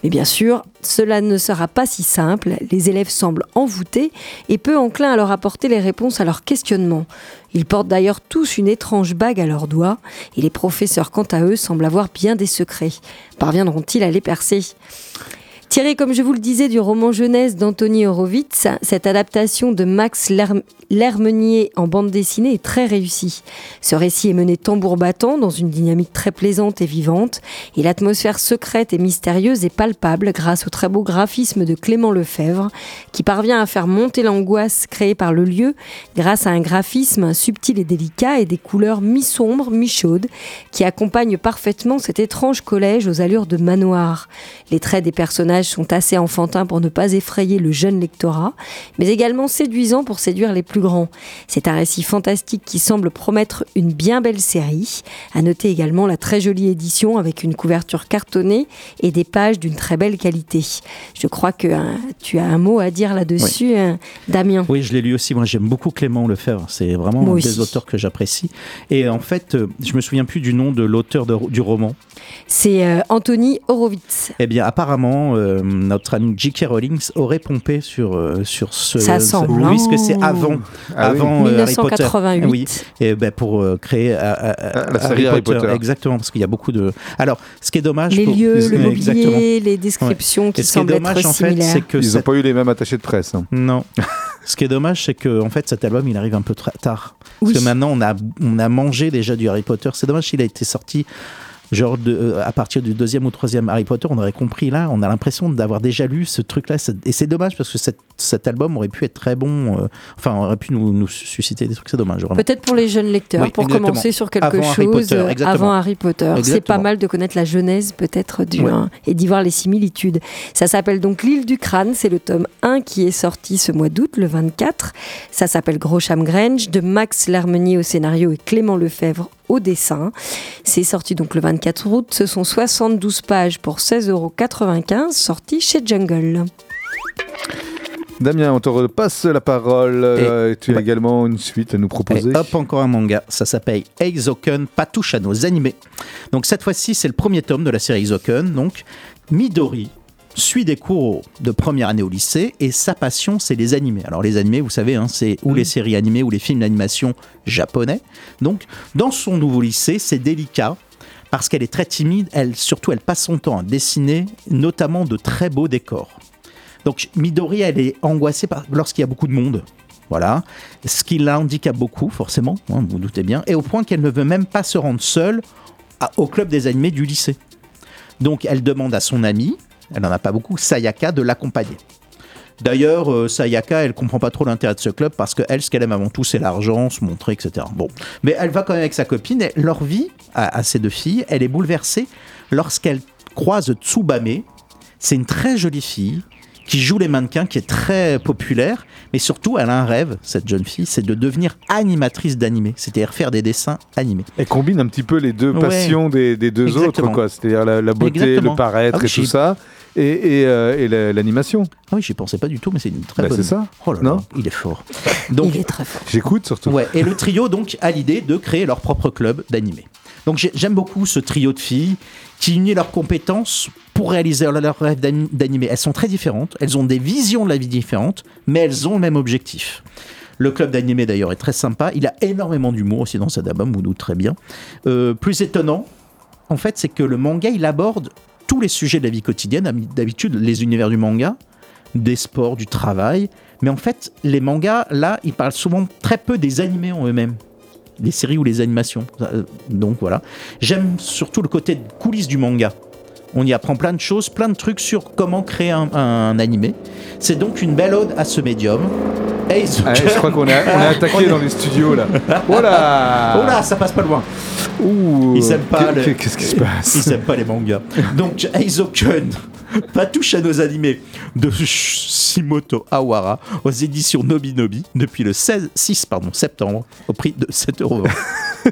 Mais bien sûr, cela ne sera pas si simple, les élèves semblent envoûtés et peu enclins à leur apporter les réponses à leurs questionnements. Ils portent d'ailleurs tous une étrange bague à leurs doigts et les professeurs, quant à eux, semblent avoir bien des secrets. Parviendront-ils à les percer? Tiré, comme je vous le disais, du roman jeunesse d'Anthony Horowitz, cette adaptation de Max Lerm- Lermenier en bande dessinée est très réussie. Ce récit est mené tambour battant dans une dynamique très plaisante et vivante, et l'atmosphère secrète et mystérieuse est palpable grâce au très beau graphisme de Clément Lefebvre, qui parvient à faire monter l'angoisse créée par le lieu grâce à un graphisme subtil et délicat et des couleurs mi-sombres, mi-chaudes, qui accompagnent parfaitement cet étrange collège aux allures de manoir. Les traits des personnages sont assez enfantins pour ne pas effrayer le jeune lectorat, mais également séduisants pour séduire les plus grands. C'est un récit fantastique qui semble promettre une bien belle série. À noter également la très jolie édition avec une couverture cartonnée et des pages d'une très belle qualité. Je crois que hein, tu as un mot à dire là-dessus, hein, Damien? Oui, je l'ai lu aussi. Moi, j'aime beaucoup Clément Lefebvre. C'est vraiment Moi un aussi. des auteurs que j'apprécie. Et en fait, euh, je me souviens plus du nom de l'auteur du roman. C'est euh, Anthony Horowitz. Eh bien, apparemment, euh, notre ami J.K. Rowling aurait pompé sur, euh, sur ce. Ça ce- semble, Oui, hein. parce que c'est avant, Ah avant euh, Harry Potter. 1988. Oui, et ben pour euh, créer euh, euh, Ah, la série Harry Potter. Exactement, parce qu'il y a beaucoup de. Alors, ce qui est dommage. Les pour- lieux, le Exactement. mobilier, les descriptions qui Et ce qui est semblent dommage, être en fait, c'est que Ils n'ont pas eu les mêmes attachés de presse. hein. Non. *laughs* Ce qui est dommage, c'est que en fait, cet album, il arrive un peu tard. Parce que maintenant, on a, on a mangé déjà du Harry Potter. C'est dommage qu'il a été sorti. Genre de, euh, à partir du deuxième ou troisième Harry Potter, on aurait compris là, on a l'impression d'avoir déjà lu ce truc-là. Et c'est dommage parce que cet, cet album aurait pu être très bon, euh, enfin, aurait pu nous, nous susciter des trucs. C'est dommage. Peut-être pour les jeunes lecteurs, Oui, pour exactement. commencer sur quelque Avant Harry chose Potter, euh, avant Harry Potter. C'est pas mal de connaître la genèse peut-être du Ouais. un et d'y voir les similitudes. Ça s'appelle donc L'île du crâne, c'est le tome 1 qui est sorti ce mois d'août, le 24. Ça s'appelle Grosham Grange, de Max Lermenier au scénario et Clément Lefebvre au dessin. C'est sorti donc le 24 août. Ce sont 72 pages pour 16,95 sorti chez Jungle. Damien, on te repasse la parole. Euh, tu as bah- également une suite à nous proposer. Et hop, encore un manga. Ça s'appelle Eizoken Patouche à nos animés. Donc cette fois-ci, c'est le premier tome de la série Eizoken. Donc Midori suit des cours de première année au lycée et sa passion, c'est les animés. Alors les animés, vous savez, hein, c'est ou les séries animées ou les films d'animation japonais. Donc dans son nouveau lycée, c'est délicat. Parce qu'elle est très timide, elle, surtout elle passe son temps à dessiner notamment de très beaux décors. Donc Midori, elle est angoissée lorsqu'il y a beaucoup de monde. Voilà. Ce qui la handicape beaucoup, forcément, hein, vous vous doutez bien, et au point qu'elle ne veut même pas se rendre seule à- au club des animés du lycée. Donc elle demande à son amie, elle n'en a pas beaucoup, Sayaka, de l'accompagner. D'ailleurs, euh, Sayaka, elle comprend pas trop l'intérêt de ce club parce que elle, ce qu'elle aime avant tout, c'est l'argent, se montrer, etc. Bon, mais elle va quand même avec sa copine. Et leur vie à, à ces deux filles, elle est bouleversée lorsqu'elle croise Tsubame. C'est une très jolie fille qui joue les mannequins, qui est très populaire, mais surtout elle a un rêve, cette jeune fille, c'est de devenir animatrice d'animé, c'est-à-dire faire des dessins animés. Elle combine un petit peu les deux Ouais. passions des, des deux Exactement. autres, quoi. C'est-à-dire la, la beauté, Exactement. le paraître Ah oui, et tout ça, et, et, euh, et l'animation. Ah oui, j'y pensais pas du tout, mais c'est une très Bah, bonne. c'est ça. Oh là Non là, il est fort. Donc, Il est très fort. J'écoute surtout. Ouais, et le trio donc a l'idée de créer leur propre club d'animé. Donc j'ai- j'aime beaucoup ce trio de filles qui unit leurs compétences pour réaliser leur rêve d'ani- d'animé. Elles sont très différentes, elles ont des visions de la vie différentes, mais elles ont le même objectif. Le club d'animé d'ailleurs est très sympa, il a énormément d'humour aussi dans cet album, vous très bien. Euh, plus étonnant, en fait, c'est que le manga il aborde tous les sujets de la vie quotidienne, d'habitude les univers du manga, des sports, du travail. Mais en fait, les mangas, là, ils parlent souvent très peu des animés en eux-mêmes. Les séries ou les animations. Euh, Donc voilà. J'aime surtout le côté de coulisses du manga. On y apprend plein de choses, plein de trucs sur comment créer un, un animé. C'est donc une belle ode à ce médium. Ace Ah, je crois qu'on est, on est *laughs* attaqué dans les studios là. *laughs* Voilà. Oh là, ça passe pas loin. Ouh. Ils aiment pas le- Qu'est-ce qui se passe? Ils aiment pas les mangas. Donc Aizoken *laughs* pas touche à nos animés de Shimoto Awara aux éditions Nobi Nobi depuis le 16, 6 pardon, septembre au prix de 7 euros. *laughs* *laughs*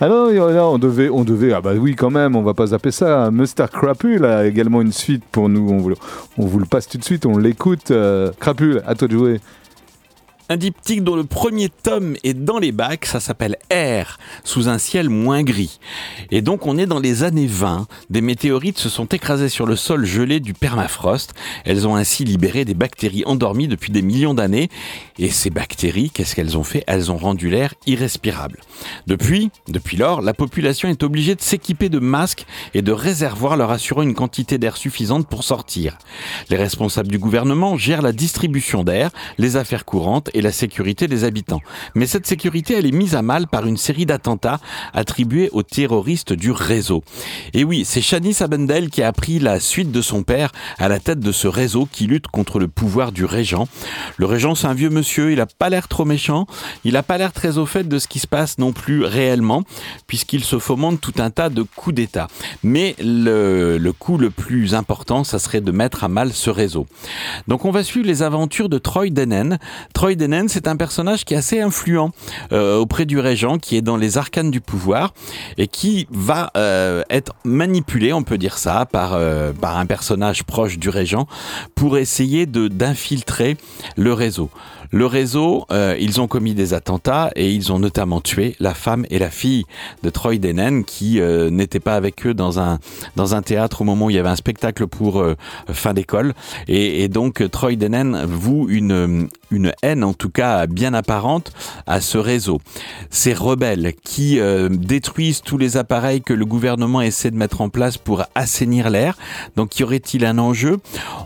Ah non, non, on devait, on devait, ah bah oui quand même, on va pas zapper ça. Mustard Crapule a également une suite pour nous, on vous, le- on vous le passe tout de suite, on l'écoute. Euh, Crapule, à toi de jouer. Un diptyque dont le premier tome est dans les bacs, ça s'appelle R, sous un ciel moins gris. Et donc on est dans les années 20, des météorites se sont écrasées sur le sol gelé du permafrost, elles ont ainsi libéré des bactéries endormies depuis des millions d'années, et ces bactéries, qu'est-ce qu'elles ont fait? Elles ont rendu l'air irrespirable. Depuis, depuis lors, la population est obligée de s'équiper de masques et de réservoirs leur assurant une quantité d'air suffisante pour sortir. Les responsables du gouvernement gèrent la distribution d'air, les affaires courantes et la sécurité des habitants. Mais cette sécurité, elle est mise à mal par une série d'attentats attribués aux terroristes du réseau. Et oui, c'est Shanice Abendel qui a pris la suite de son père à la tête de ce réseau qui lutte contre le pouvoir du régent. Le régent, c'est un vieux monsieur, il a pas l'air trop méchant, il a pas l'air très au fait de ce qui se passe non plus réellement, puisqu'il se fomente tout un tas de coups d'État. Mais le, le coup le plus important, ça serait de mettre à mal ce réseau. Donc on va suivre les aventures de Troy Denen. Troy Denen, c'est un personnage qui est assez influent euh, auprès du régent, qui est dans les arcanes du pouvoir et qui va euh, être manipulé, on peut dire ça, par, euh, par un personnage proche du régent pour essayer d'infiltrer le réseau. Le réseau, euh, ils ont commis des attentats et ils ont notamment tué la femme et la fille de Troy Denen qui euh, pas avec eux dans un dans un théâtre au moment où il y avait un spectacle pour euh, fin d'école et, et donc Troy Denen voue une une haine en tout cas bien apparente à ce réseau. Ces rebelles qui euh, détruisent tous les appareils que le gouvernement essaie de mettre en place pour assainir l'air. Donc y aurait-il un enjeu?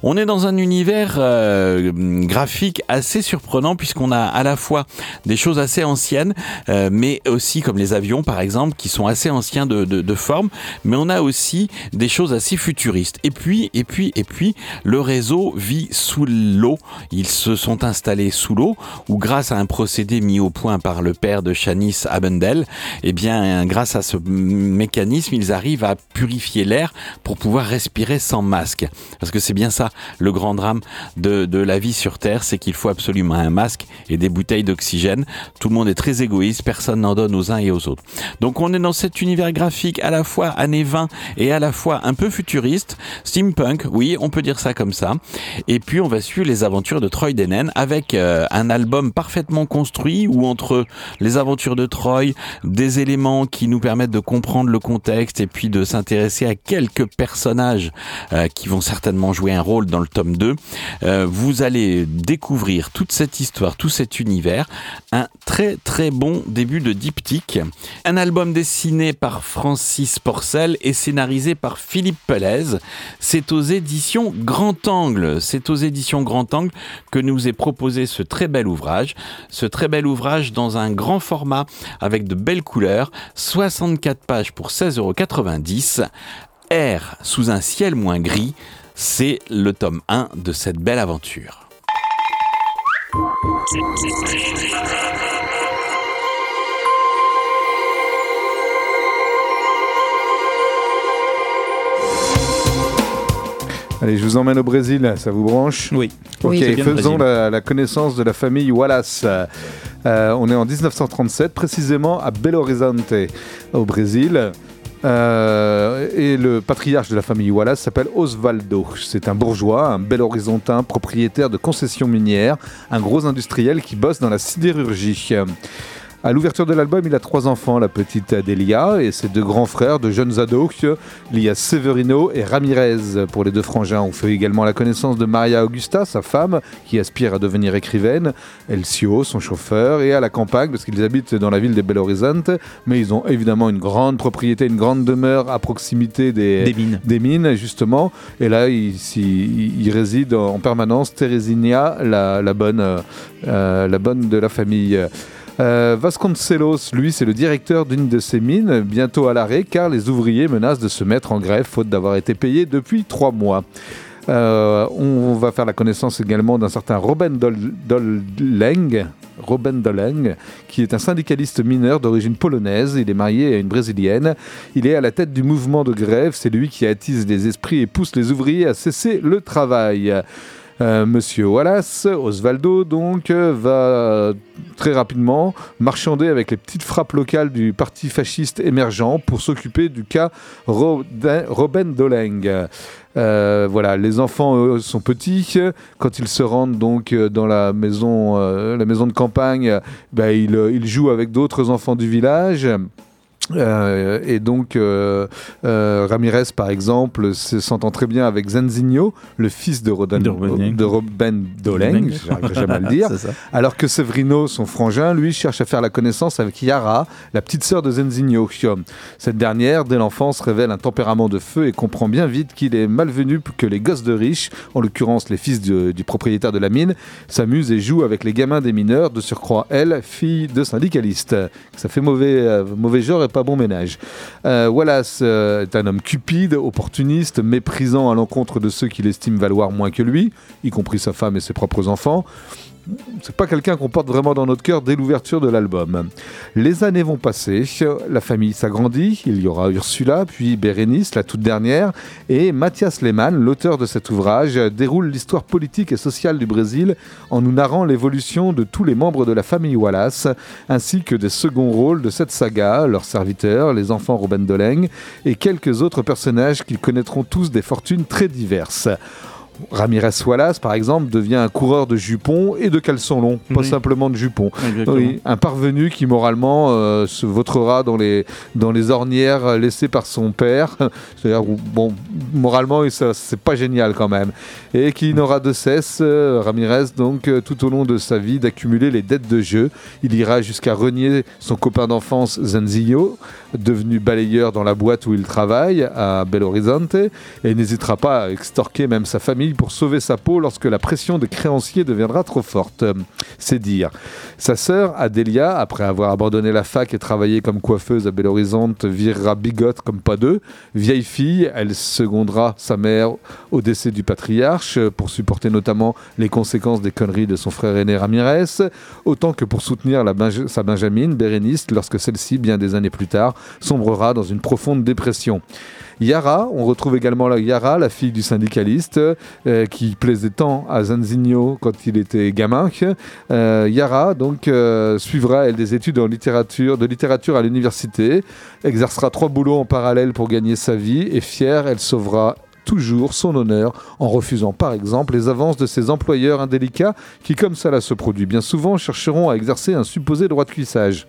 On est dans un univers euh, graphique assez surprenant puisqu'on a à la fois des choses assez anciennes, euh, mais aussi comme les avions par exemple, qui sont assez anciens de, forme, mais on a aussi des choses assez futuristes. Et puis, et puis, et puis, le réseau vit sous l'eau. Ils se sont installés sous l'eau, où grâce à un procédé mis au point par le père de Shanice Abendel, eh bien, grâce à ce mécanisme, ils arrivent à purifier l'air pour pouvoir respirer sans masque. Parce que c'est bien ça, le grand drame de, de la vie sur Terre, c'est qu'il faut absolument un masque et des bouteilles d'oxygène. Tout le monde est très égoïste, personne n'en donne aux uns et aux autres. Donc on est dans cet univers graphique à la fois années 20 et à la fois un peu futuriste, steampunk, oui, on peut dire ça comme ça. Et puis on va suivre les aventures de Troy Denen avec euh, un album parfaitement construit où entre les aventures de Troy, des éléments qui nous permettent de comprendre le contexte et puis de s'intéresser à quelques personnages euh, qui vont certainement jouer un rôle dans le tome 2, euh, vous allez découvrir toute cette histoire, tout cet univers. Un très très bon début de diptyque. Un album dessiné par Francis Porcel et scénarisé par Philippe Pelez. C'est aux éditions Grand Angle. C'est aux éditions Grand Angle que nous est proposé ce très bel ouvrage. Ce très bel ouvrage dans un grand format avec de belles couleurs. 64 pages pour 16,90 euros. R sous un ciel moins gris. C'est le tome 1 de cette belle aventure. Allez, je vous emmène au Brésil, ça vous branche Oui. Ok, Oui, faisons la connaissance de la famille Wallace. Euh, on est en 1937, précisément à Belo Horizonte, au Brésil. Euh, et le patriarche de la famille Wallace s'appelle Osvaldo. C'est un bourgeois, un bel horizontain, propriétaire de concessions minières, un gros industriel qui bosse dans la sidérurgie. À l'ouverture de l'album, il a trois enfants, la petite Adélia et ses deux grands frères de jeunes ados. Il y a Severino et Ramirez pour les deux frangins. On fait également la connaissance de Maria Augusta, sa femme, qui aspire à devenir écrivaine, Elcio, son chauffeur, et à la campagne, parce qu'ils habitent dans la ville de Belo Horizonte, mais ils ont évidemment une grande propriété, une grande demeure à proximité des, Des mines. des mines, justement. Et là, il, il- il réside en permanence Teresinha, la, la bonne, euh, euh, la bonne de la famille. Euh, Vasconcelos, lui, c'est le directeur d'une de ces mines, bientôt à l'arrêt, car les ouvriers menacent de se mettre en grève faute d'avoir été payés depuis trois mois. Euh, on va faire la connaissance également d'un certain Robin Dol- Doleng, Robin Doleng, qui est un syndicaliste mineur d'origine polonaise. Il est marié à une brésilienne. Il est à la tête du mouvement de grève. C'est lui qui attise les esprits et pousse les ouvriers à cesser le travail. Euh, Monsieur Wallace, Osvaldo, donc, va très rapidement marchander avec les petites frappes locales du parti fasciste émergent pour s'occuper du cas Robin Doleng. Euh, voilà, les enfants sont petits. Quand ils se rendent donc dans la maison, euh, de campagne, bah, ils, ils jouent avec d'autres enfants du village. Euh, et donc, euh, euh, Ramirez, par exemple, se- s'entend très bien avec Zanzinho, le fils de, Rodan, De Robin. de Robin Doleng, j'arriverai jamais à le *laughs* dire. Alors que Severino, son frangin, lui, cherche à faire la connaissance avec Yara, la petite sœur de Zenzinho. Cette dernière, dès l'enfance, révèle un tempérament de feu et comprend bien vite qu'il est malvenu que les gosses de riches, en l'occurrence les fils de- du propriétaire de la mine, s'amusent et jouent avec les gamins des mineurs, de surcroît, elle, fille de syndicaliste. Ça fait mauvais, mauvais genre et pas bon ménage. Euh, Wallace euh, est un homme cupide, opportuniste, méprisant à l'encontre de ceux qu'il estime valoir moins que lui, y compris sa femme et ses propres enfants c'est pas quelqu'un qu'on porte vraiment dans notre cœur dès l'ouverture de l'album. Les années vont passer, la famille s'agrandit, il y aura Ursula, puis Bérénice, la toute dernière, et Mathias Lehmann, l'auteur de cet ouvrage, déroule l'histoire politique et sociale du Brésil en nous narrant l'évolution de tous les membres de la famille Wallace, ainsi que des seconds rôles de cette saga, leurs serviteurs, les enfants Robin Doleng, et quelques autres personnages qui connaîtront tous des fortunes très diverses. Ramirez Wallace, par exemple, devient un coureur de jupons et de caleçons longs, pas Oui. simplement de jupons. Oui, un parvenu qui moralement euh, se vautrera dans les, dans les ornières laissées par son père. *laughs* C'est-à-dire, bon, moralement, c'est pas génial quand même. Et qui n'aura de cesse, euh, Ramirez, donc, euh, tout au long de sa vie, d'accumuler les dettes de jeu. Il ira jusqu'à renier son copain d'enfance, Zanzillo, devenu balayeur dans la boîte où il travaille, à Belo Horizonte, et n'hésitera pas à extorquer même sa famille pour sauver sa peau lorsque la pression des créanciers deviendra trop forte. C'est dire. Sa sœur, Adélia, après avoir abandonné la fac et travaillé comme coiffeuse à Belo Horizonte, virera bigote comme pas deux. Vieille fille, elle secondera sa mère au décès du patriarche pour supporter notamment les conséquences des conneries de son frère aîné Ramirez, autant que pour soutenir sa Benjamine, Bérénice, lorsque celle-ci, bien des années plus tard, sombrera dans une profonde dépression. Yara, on retrouve également la Yara, la fille du syndicaliste, euh, qui plaisait tant à Zanzigno quand il était gamin. Euh, Yara, donc, euh, suivra elle des études en littérature, de littérature à l'université, exercera trois boulots en parallèle pour gagner sa vie, et fière, elle sauvera toujours son honneur en refusant par exemple les avances de ses employeurs indélicats qui, comme cela se produit bien souvent, chercheront à exercer un supposé droit de cuissage.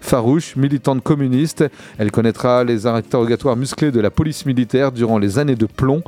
Farouche, militante communiste, elle connaîtra les interrogatoires musclés de la police militaire durant les années de plomb.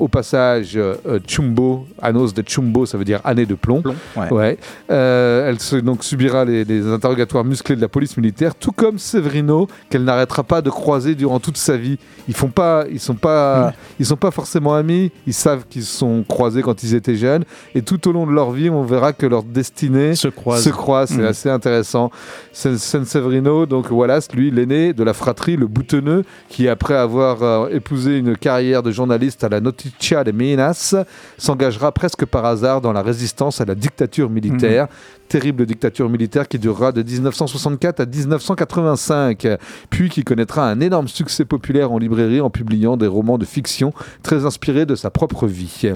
Au passage, euh, Chumbo, Anos de Chumbo, ça veut dire année de plomb. ouais. Ouais. Euh, elle se, donc subira les, les interrogatoires musclés de la police militaire, tout comme Severino, qu'elle n'arrêtera pas de croiser durant toute sa vie. Ils font pas, ils sont pas, ils sont pas forcément amis. Ils savent qu'ils se sont croisés quand ils étaient jeunes, et tout au long de leur vie, on verra que leur destinée Se croise. se croise. C'est Mm. assez intéressant. San Severino, donc Wallace, lui, l'aîné de la fratrie, le boutonneux, qui après avoir euh, épousé une carrière de journaliste à la, noti- Leticia de Minas s'engagera presque par hasard dans la résistance à la dictature militaire. Terrible dictature militaire qui durera de 1964 à 1985, puis qui connaîtra un énorme succès populaire en librairie en publiant des romans de fiction très inspirés de sa propre vie.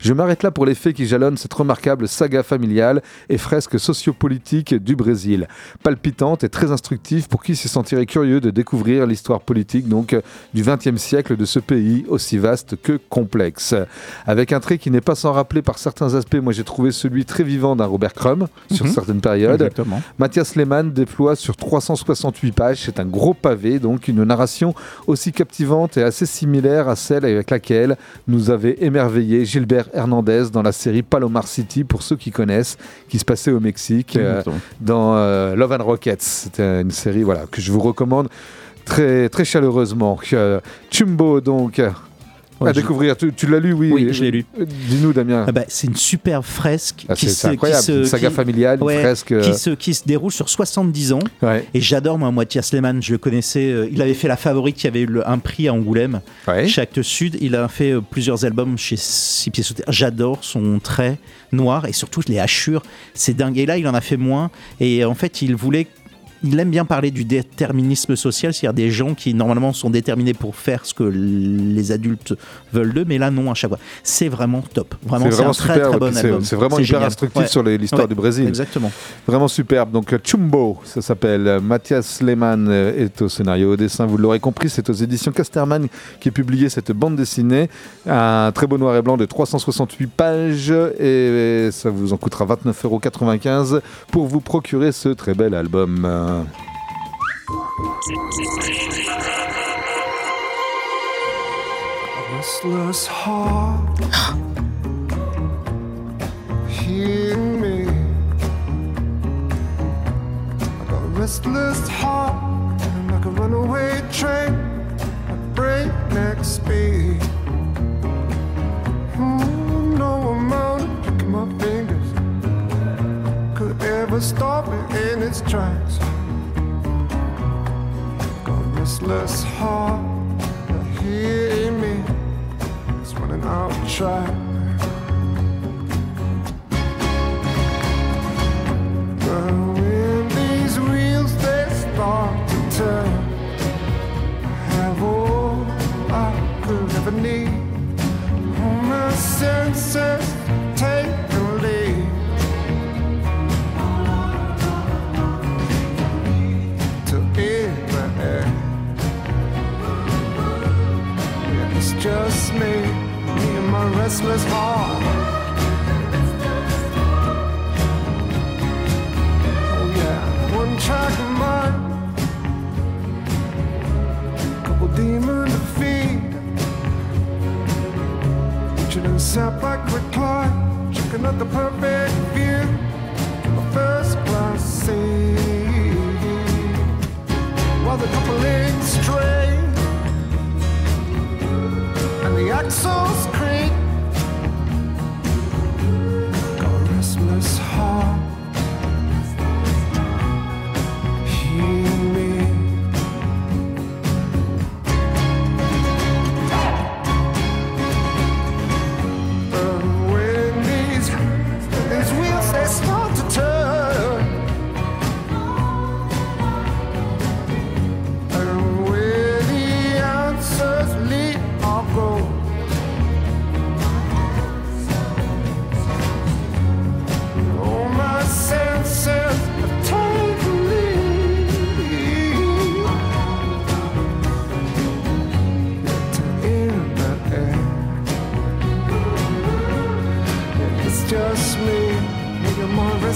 Je m'arrête là pour les faits qui jalonnent cette remarquable saga familiale et fresque sociopolitique du Brésil. Palpitante et très instructive pour qui se sentirait curieux de découvrir l'histoire politique donc du XXe siècle de ce pays aussi vaste que complexe. Avec un trait qui n'est pas sans rappeler par certains aspects, moi j'ai trouvé celui très vivant d'un Robert Crumb sur Mhm. certaines périodes. Exactement. Mathias Lehmann déploie sur 368 pages, c'est un gros pavé, donc une narration aussi captivante et assez similaire à celle avec laquelle nous avait émerveillé Gilbert Hernandez dans la série Palomar City, pour ceux qui connaissent, qui se passait au Mexique euh, dans euh, Love and Rockets. C'était une série voilà, que je vous recommande très, très chaleureusement. Euh, Chumbo, donc, à découvrir. Tu, tu l'as lu, oui Oui, je l'ai lu. Euh, Dis-nous, Damien. Ah bah, c'est une superbe fresque Ah, qui c'est incroyable, qui se- une saga qui- familiale, une ouais, fresque. euh, qui se, qui se déroule sur 70 ans. ouais. Et j'adore, moi, Mathias Lehmann, je le connaissais. euh, il avait fait La Favorite, qui avait eu le- un prix à Angoulême, Ouais. chez Actes Sud. Il a fait euh, plusieurs albums chez Six Pieds Sous Terre. J'adore son trait noir et surtout les hachures. C'est dingue. Et là, il en a fait moins. Et en fait, il voulait. Il aime bien parler du déterminisme social, c'est-à-dire des gens qui normalement sont déterminés pour faire ce que les adultes veulent d'eux, mais là non à chaque fois. C'est vraiment top. Vraiment, C'est un super. très bon album. C'est vraiment hyper instructif Ouais. sur l'histoire Ouais, du Brésil. Exactement. Vraiment superbe. Donc euh, Chumbo, ça s'appelle. Euh, Mathias Lehmann euh, est au scénario, au dessin. Vous l'aurez compris, c'est aux éditions Casterman qui est publié cette bande dessinée. Un très beau noir et blanc de 368 pages et ça vous en coûtera 29,95€ pour vous procurer ce très bel album. Euh, restless heart Hear me. Got a restless heart like a runaway train at breakneck speed. Hmm, no amount of clicking my fingers could ever stop it in its tracks. Got a restless heart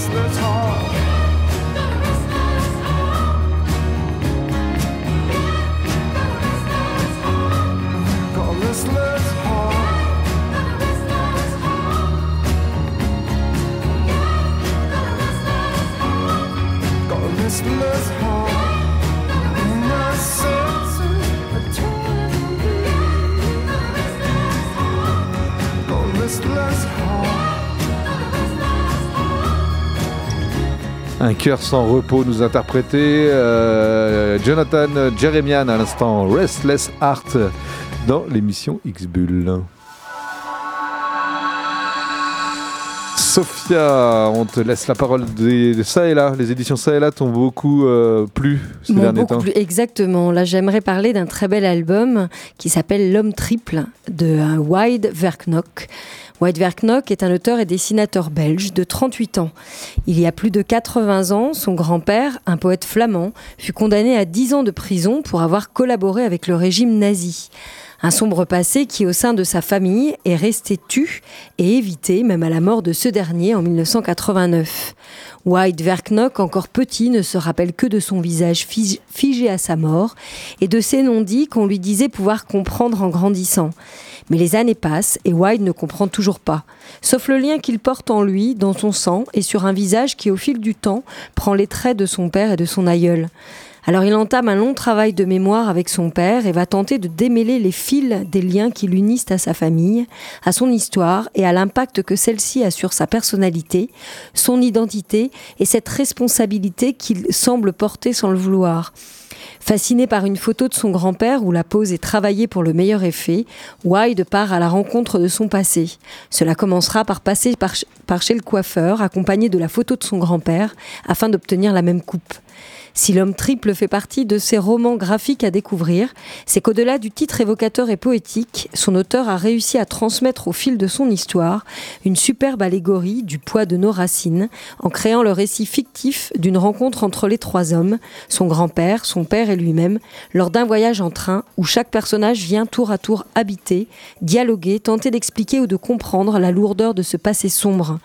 and my Un cœur sans repos nous interprétait euh, Jonathan Jeremian à l'instant, Restless Heart, dans l'émission X-Bull. Sophia, on te laisse la parole de ça et là. Les éditions ça et là t'ont beaucoup euh, plu ces temps. Exactement. Là, j'aimerais parler d'un très bel album qui s'appelle L'homme triple de euh, Wide Verknock. Wide Verknock est un auteur et dessinateur belge de 38 ans. Il y a plus de 80 ans, son grand-père, un poète flamand, fut condamné à 10 ans de prison pour avoir collaboré avec le régime nazi. Un sombre passé qui, au sein de sa famille, est resté tu et évité, même à la mort de ce dernier en 1989. White Verknock, encore petit, ne se rappelle que de son visage fig- figé à sa mort et de ces non-dits qu'on lui disait pouvoir comprendre en grandissant. Mais les années passent et White ne comprend toujours pas, sauf le lien qu'il porte en lui, dans son sang et sur un visage qui, au fil du temps, prend les traits de son père et de son aïeul. Alors il entame un long travail de mémoire avec son père et va tenter de démêler les fils des liens qui l'unissent à sa famille, à son histoire et à l'impact que celle-ci a sur sa personnalité, son identité et cette responsabilité qu'il semble porter sans le vouloir. Fasciné par une photo de son grand-père où la pose est travaillée pour le meilleur effet, Wide part à la rencontre de son passé. Cela commencera par passer par, par chez le coiffeur, accompagné de la photo de son grand-père, afin d'obtenir la même coupe. Si l'homme triple fait partie de ces romans graphiques à découvrir, c'est qu'au-delà du titre évocateur et poétique, son auteur a réussi à transmettre au fil de son histoire une superbe allégorie du poids de nos racines, en créant le récit fictif d'une rencontre entre les trois hommes, son grand-père, son père et lui-même, lors d'un voyage en train où chaque personnage vient tour à tour habiter, dialoguer, tenter d'expliquer ou de comprendre la lourdeur de ce passé sombre.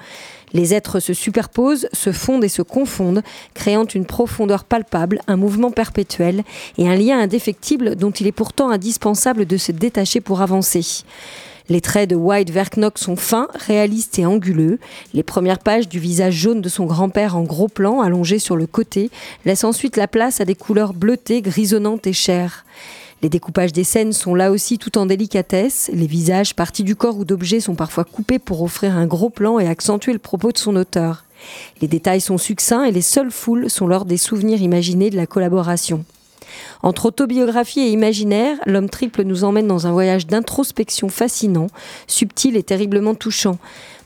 Les êtres se superposent, se fondent et se confondent, créant une profondeur palpable, un mouvement perpétuel et un lien indéfectible dont il est pourtant indispensable de se détacher pour avancer. Les traits de White Verknock sont fins, réalistes et anguleux. Les premières pages du visage jaune de son grand-père en gros plan, allongé sur le côté, laissent ensuite la place à des couleurs bleutées, grisonnantes et chères. Les découpages des scènes sont là aussi tout en délicatesse. Les visages, parties du corps ou d'objets sont parfois coupés pour offrir un gros plan et accentuer le propos de son auteur. Les détails sont succincts et les seules foules sont lors des souvenirs imaginés de la collaboration. Entre autobiographie et imaginaire, l'homme triple nous emmène dans un voyage d'introspection fascinant, subtil et terriblement touchant.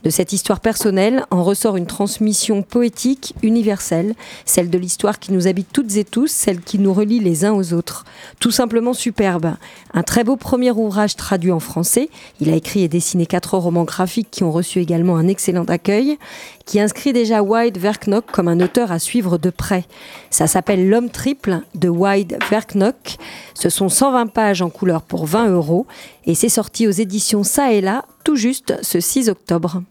De cette histoire personnelle en ressort une transmission poétique universelle, celle de l'histoire qui nous habite toutes et tous, celle qui nous relie les uns aux autres. Tout simplement superbe. Un très beau premier ouvrage traduit en français. Il a écrit et dessiné quatre romans graphiques qui ont reçu également un excellent accueil, qui inscrit déjà Wide Verknock comme un auteur à suivre de près. Ça s'appelle L'homme triple de Wide Verknock. Ce sont 120 pages en couleur pour 20 euros et c'est sorti aux éditions Ça et là, tout juste ce 6 octobre.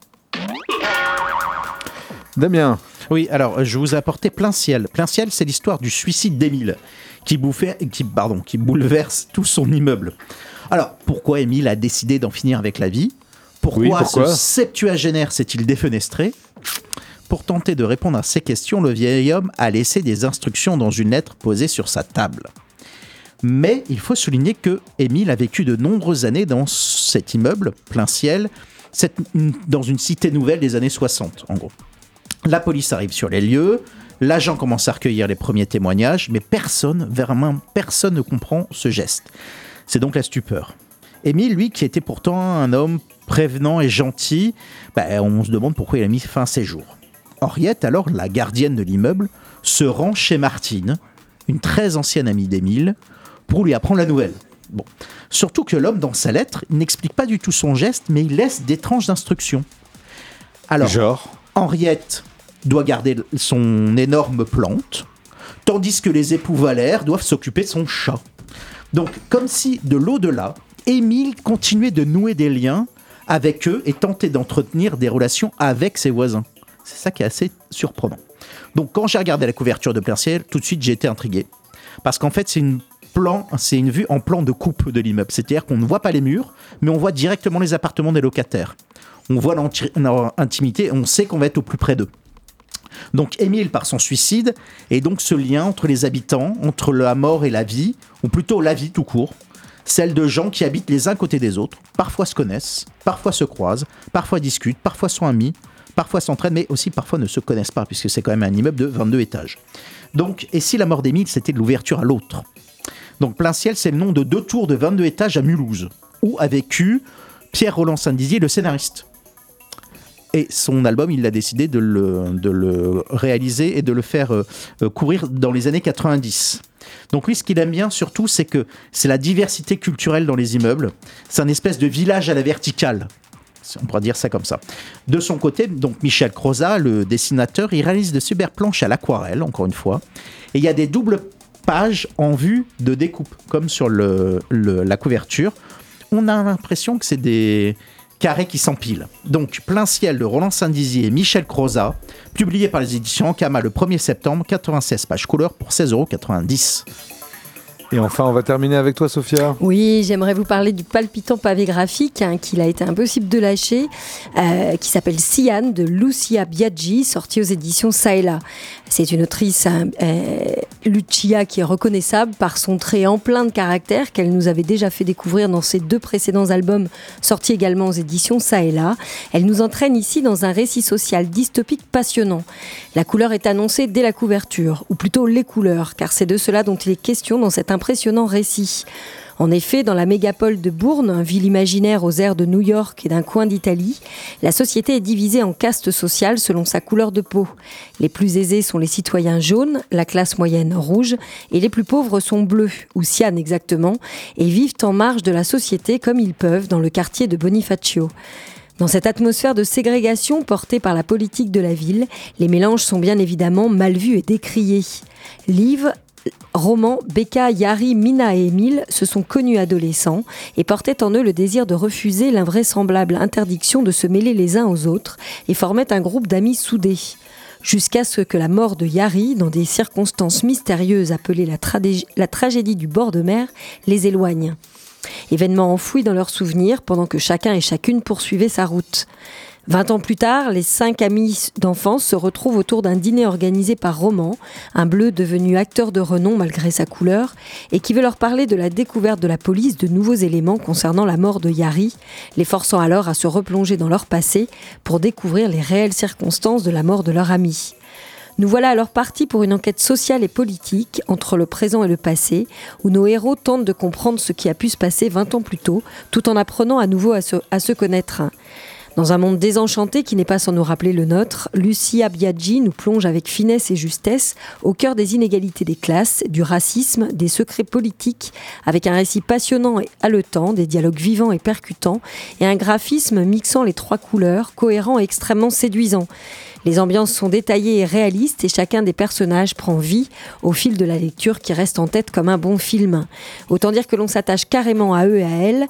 Damien. Oui, alors je vous ai apporté Plein Ciel. Plein Ciel, c'est l'histoire du suicide d'Émile, qui, bouffait- qui, pardon, qui bouleverse tout son immeuble. Alors, pourquoi Émile a décidé d'en finir avec la vie? Pourquoi, Oui, pourquoi? ce septuagénaire s'est-il défenestré? Pour tenter de répondre à ces questions, le vieil homme a laissé des instructions dans une lettre posée sur sa table. Mais il faut souligner que Émile a vécu de nombreuses années dans cet immeuble, plein ciel, dans une cité nouvelle des années 60, en gros. La police arrive sur les lieux, l'agent commence à recueillir les premiers témoignages, mais personne, vraiment personne ne comprend ce geste. C'est donc la stupeur. Émile, lui, qui était pourtant un homme prévenant et gentil, ben, on se demande pourquoi il a mis fin à ses jours. Henriette, alors la gardienne de l'immeuble, se rend chez Martine, une très ancienne amie d'Émile, pour lui apprendre la nouvelle. Bon. Surtout que l'homme, dans sa lettre, n'explique pas du tout son geste, mais il laisse d'étranges instructions. Alors, Genre Henriette doit garder son énorme plante, tandis que les époux Valère doivent s'occuper de son chat. Donc, comme si de l'au-delà, Émile continuait de nouer des liens avec eux et tentait d'entretenir des relations avec ses voisins. C'est ça qui est assez surprenant. Donc, quand j'ai regardé la couverture de Plein Ciel, tout de suite j'ai été intrigué. Parce qu'en fait, c'est une c'est une vue en plan de coupe de l'immeuble. C'est-à-dire qu'on ne voit pas les murs, mais on voit directement les appartements des locataires. On voit leur intimité, on sait qu'on va être au plus près d'eux. Donc Émile, par son suicide, et donc ce lien entre les habitants, entre la mort et la vie, ou plutôt la vie tout court, celle de gens qui habitent les uns côté des autres, parfois se connaissent, parfois se croisent, parfois discutent, parfois sont amis, parfois s'entraident, mais aussi parfois ne se connaissent pas, puisque c'est quand même un immeuble de 22 étages. Donc, et si la mort d'Émile, c'était de l'ouverture à l'autre? Donc Plein Ciel, c'est le nom de deux tours de 22 étages à Mulhouse, où a vécu Pierre Roland Saint-Dizier, le scénariste. Et son album, il a décidé de le, de le réaliser et de le faire euh, euh, courir dans les années 90. Donc lui, ce qu'il aime bien surtout, c'est que c'est la diversité culturelle dans les immeubles. C'est un espèce de village à la verticale. On pourrait dire ça comme ça. De son côté, donc Michel Croza, le dessinateur, il réalise de super planches à l'aquarelle, encore une fois. Et il y a des doubles pages en vue de découpe, comme sur la couverture. On a l'impression que c'est des carrés qui s'empilent. Donc, Plein ciel de Roland Saint-Dizier et Michel Croza, publié par les éditions Ankama le 1er septembre, 96 pages couleur pour 16,90€. Et enfin, on va terminer avec toi, Sophia. Oui, j'aimerais vous parler du palpitant pavé graphique hein, qu'il a été impossible de lâcher, euh, qui s'appelle Sian de Lucia Biaggi, sorti aux éditions Saela. C'est une autrice, hein, euh, Lucia, qui est reconnaissable par son trait en plein de caractère qu'elle nous avait déjà fait découvrir dans ses deux précédents albums, sortis également aux éditions Saela. Elle nous entraîne ici dans un récit social dystopique passionnant. La couleur est annoncée dès la couverture, ou plutôt les couleurs, car c'est de cela dont il est question dans cet impressionnant récit. En effet, dans la mégapole de Bourne, ville imaginaire aux airs de New York et d'un coin d'Italie, la société est divisée en castes sociales selon sa couleur de peau. Les plus aisés sont les citoyens jaunes, la classe moyenne rouge, et les plus pauvres sont bleus, ou cyan exactement, et vivent en marge de la société comme ils peuvent dans le quartier de Bonifacio. Dans cette atmosphère de ségrégation portée par la politique de la ville, les mélanges sont bien évidemment mal vus et décriés. Liv, Roman, Becca, Yari, Mina et Émile se sont connus adolescents et portaient en eux le désir de refuser l'invraisemblable interdiction de se mêler les uns aux autres et formaient un groupe d'amis soudés. Jusqu'à ce que la mort de Yari, dans des circonstances mystérieuses appelées la, la tragédie du bord de mer, les éloigne. Événement enfoui dans leurs souvenirs pendant que chacun et chacune poursuivait sa route. Vingt ans plus tard, les cinq amis d'enfance se retrouvent autour d'un dîner organisé par Roman, un bleu devenu acteur de renom malgré sa couleur, et qui veut leur parler de la découverte de la police de nouveaux éléments concernant la mort de Yari, les forçant alors à se replonger dans leur passé pour découvrir les réelles circonstances de la mort de leur ami. Nous voilà alors partis pour une enquête sociale et politique entre le présent et le passé, où nos héros tentent de comprendre ce qui a pu se passer 20 ans plus tôt, tout en apprenant à nouveau à se, connaître. Dans un monde désenchanté qui n'est pas sans nous rappeler le nôtre, Lucia Biaggi nous plonge avec finesse et justesse au cœur des inégalités des classes, du racisme, des secrets politiques, avec un récit passionnant et haletant, des dialogues vivants et percutants, et un graphisme mixant les trois couleurs, cohérent et extrêmement séduisant. Les ambiances sont détaillées et réalistes et chacun des personnages prend vie au fil de la lecture qui reste en tête comme un bon film. Autant dire que l'on s'attache carrément à eux et à elles,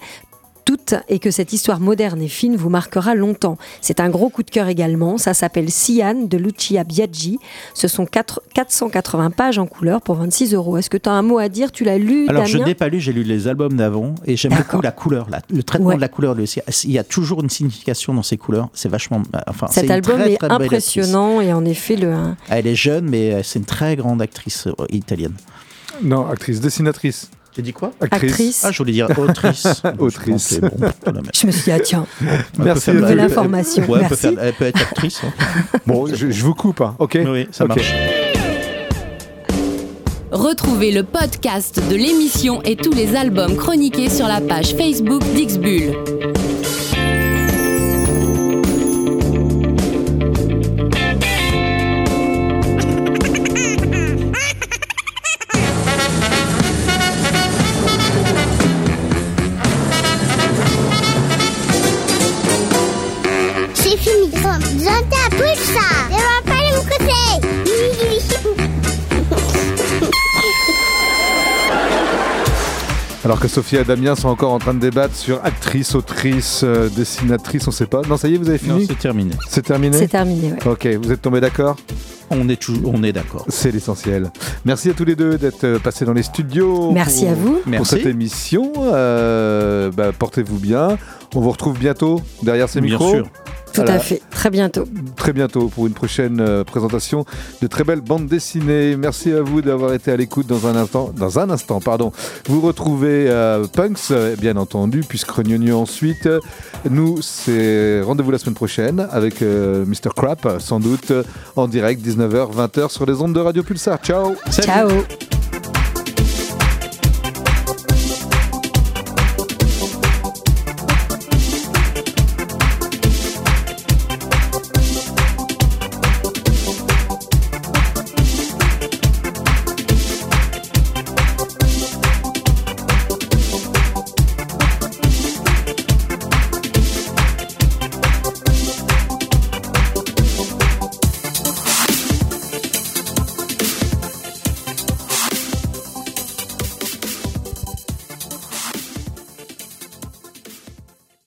toutes et que cette histoire moderne et fine vous marquera longtemps. C'est un gros coup de cœur également. Ça s'appelle Sian de Lucia Biaggi. Ce sont 4, 480 pages en couleur pour 26 euros. Est-ce que tu as un mot à dire? Tu l'as lu, Alors, je n'ai pas lu, j'ai lu les albums d'avant et j'aime beaucoup la couleur, la- le traitement Ouais. de la couleur. de Lucia. Il y a toujours une signification dans ces couleurs. C'est vachement. Enfin, c'est Cet album très, est très impressionnant et en effet, le. Elle est jeune, mais euh, c'est une très grande actrice euh, italienne. Non, actrice, dessinatrice. J'ai dit quoi? Actrice. Ah, je voulais dire autrice. *laughs* Autrice. Bon, je me suis dit, ah tiens, Merci de l'information. Ouais, elle peut, Merci. faire- elle peut être actrice. hein. *laughs* Bon, je, je vous coupe, hein, ok Oui, ça marche. Retrouvez le podcast de l'émission et tous les albums chroniqués sur la page Facebook d'Ixbull. Alors que Sophia et Damien sont encore en train de débattre sur actrice, autrice, euh, dessinatrice, on sait pas. Non, ça y est, vous avez Non, fini c'est terminé. C'est terminé c'est terminé. ouais. Ok, vous êtes tombés d'accord On est toujours, on est d'accord. C'est l'essentiel. Merci à tous les deux d'être euh, passés dans les studios. Merci pour- à vous. Pour Merci. cette émission. Euh, bah, Portez-vous bien. On vous retrouve bientôt derrière ces Bien micros. sûr. Tout Voilà. à fait. Très bientôt. Très bientôt pour une prochaine euh, présentation de très belles bandes dessinées. Merci à vous d'avoir été à l'écoute dans un instant. Dans un instant, pardon. Vous retrouvez euh, Punks, euh, bien entendu, puisque Rognonu ensuite. Nous, c'est rendez-vous la semaine prochaine avec euh, Mr. Crap, sans doute, en direct, 19h, 20h sur les ondes de Radio Pulsar. Ciao Ciao.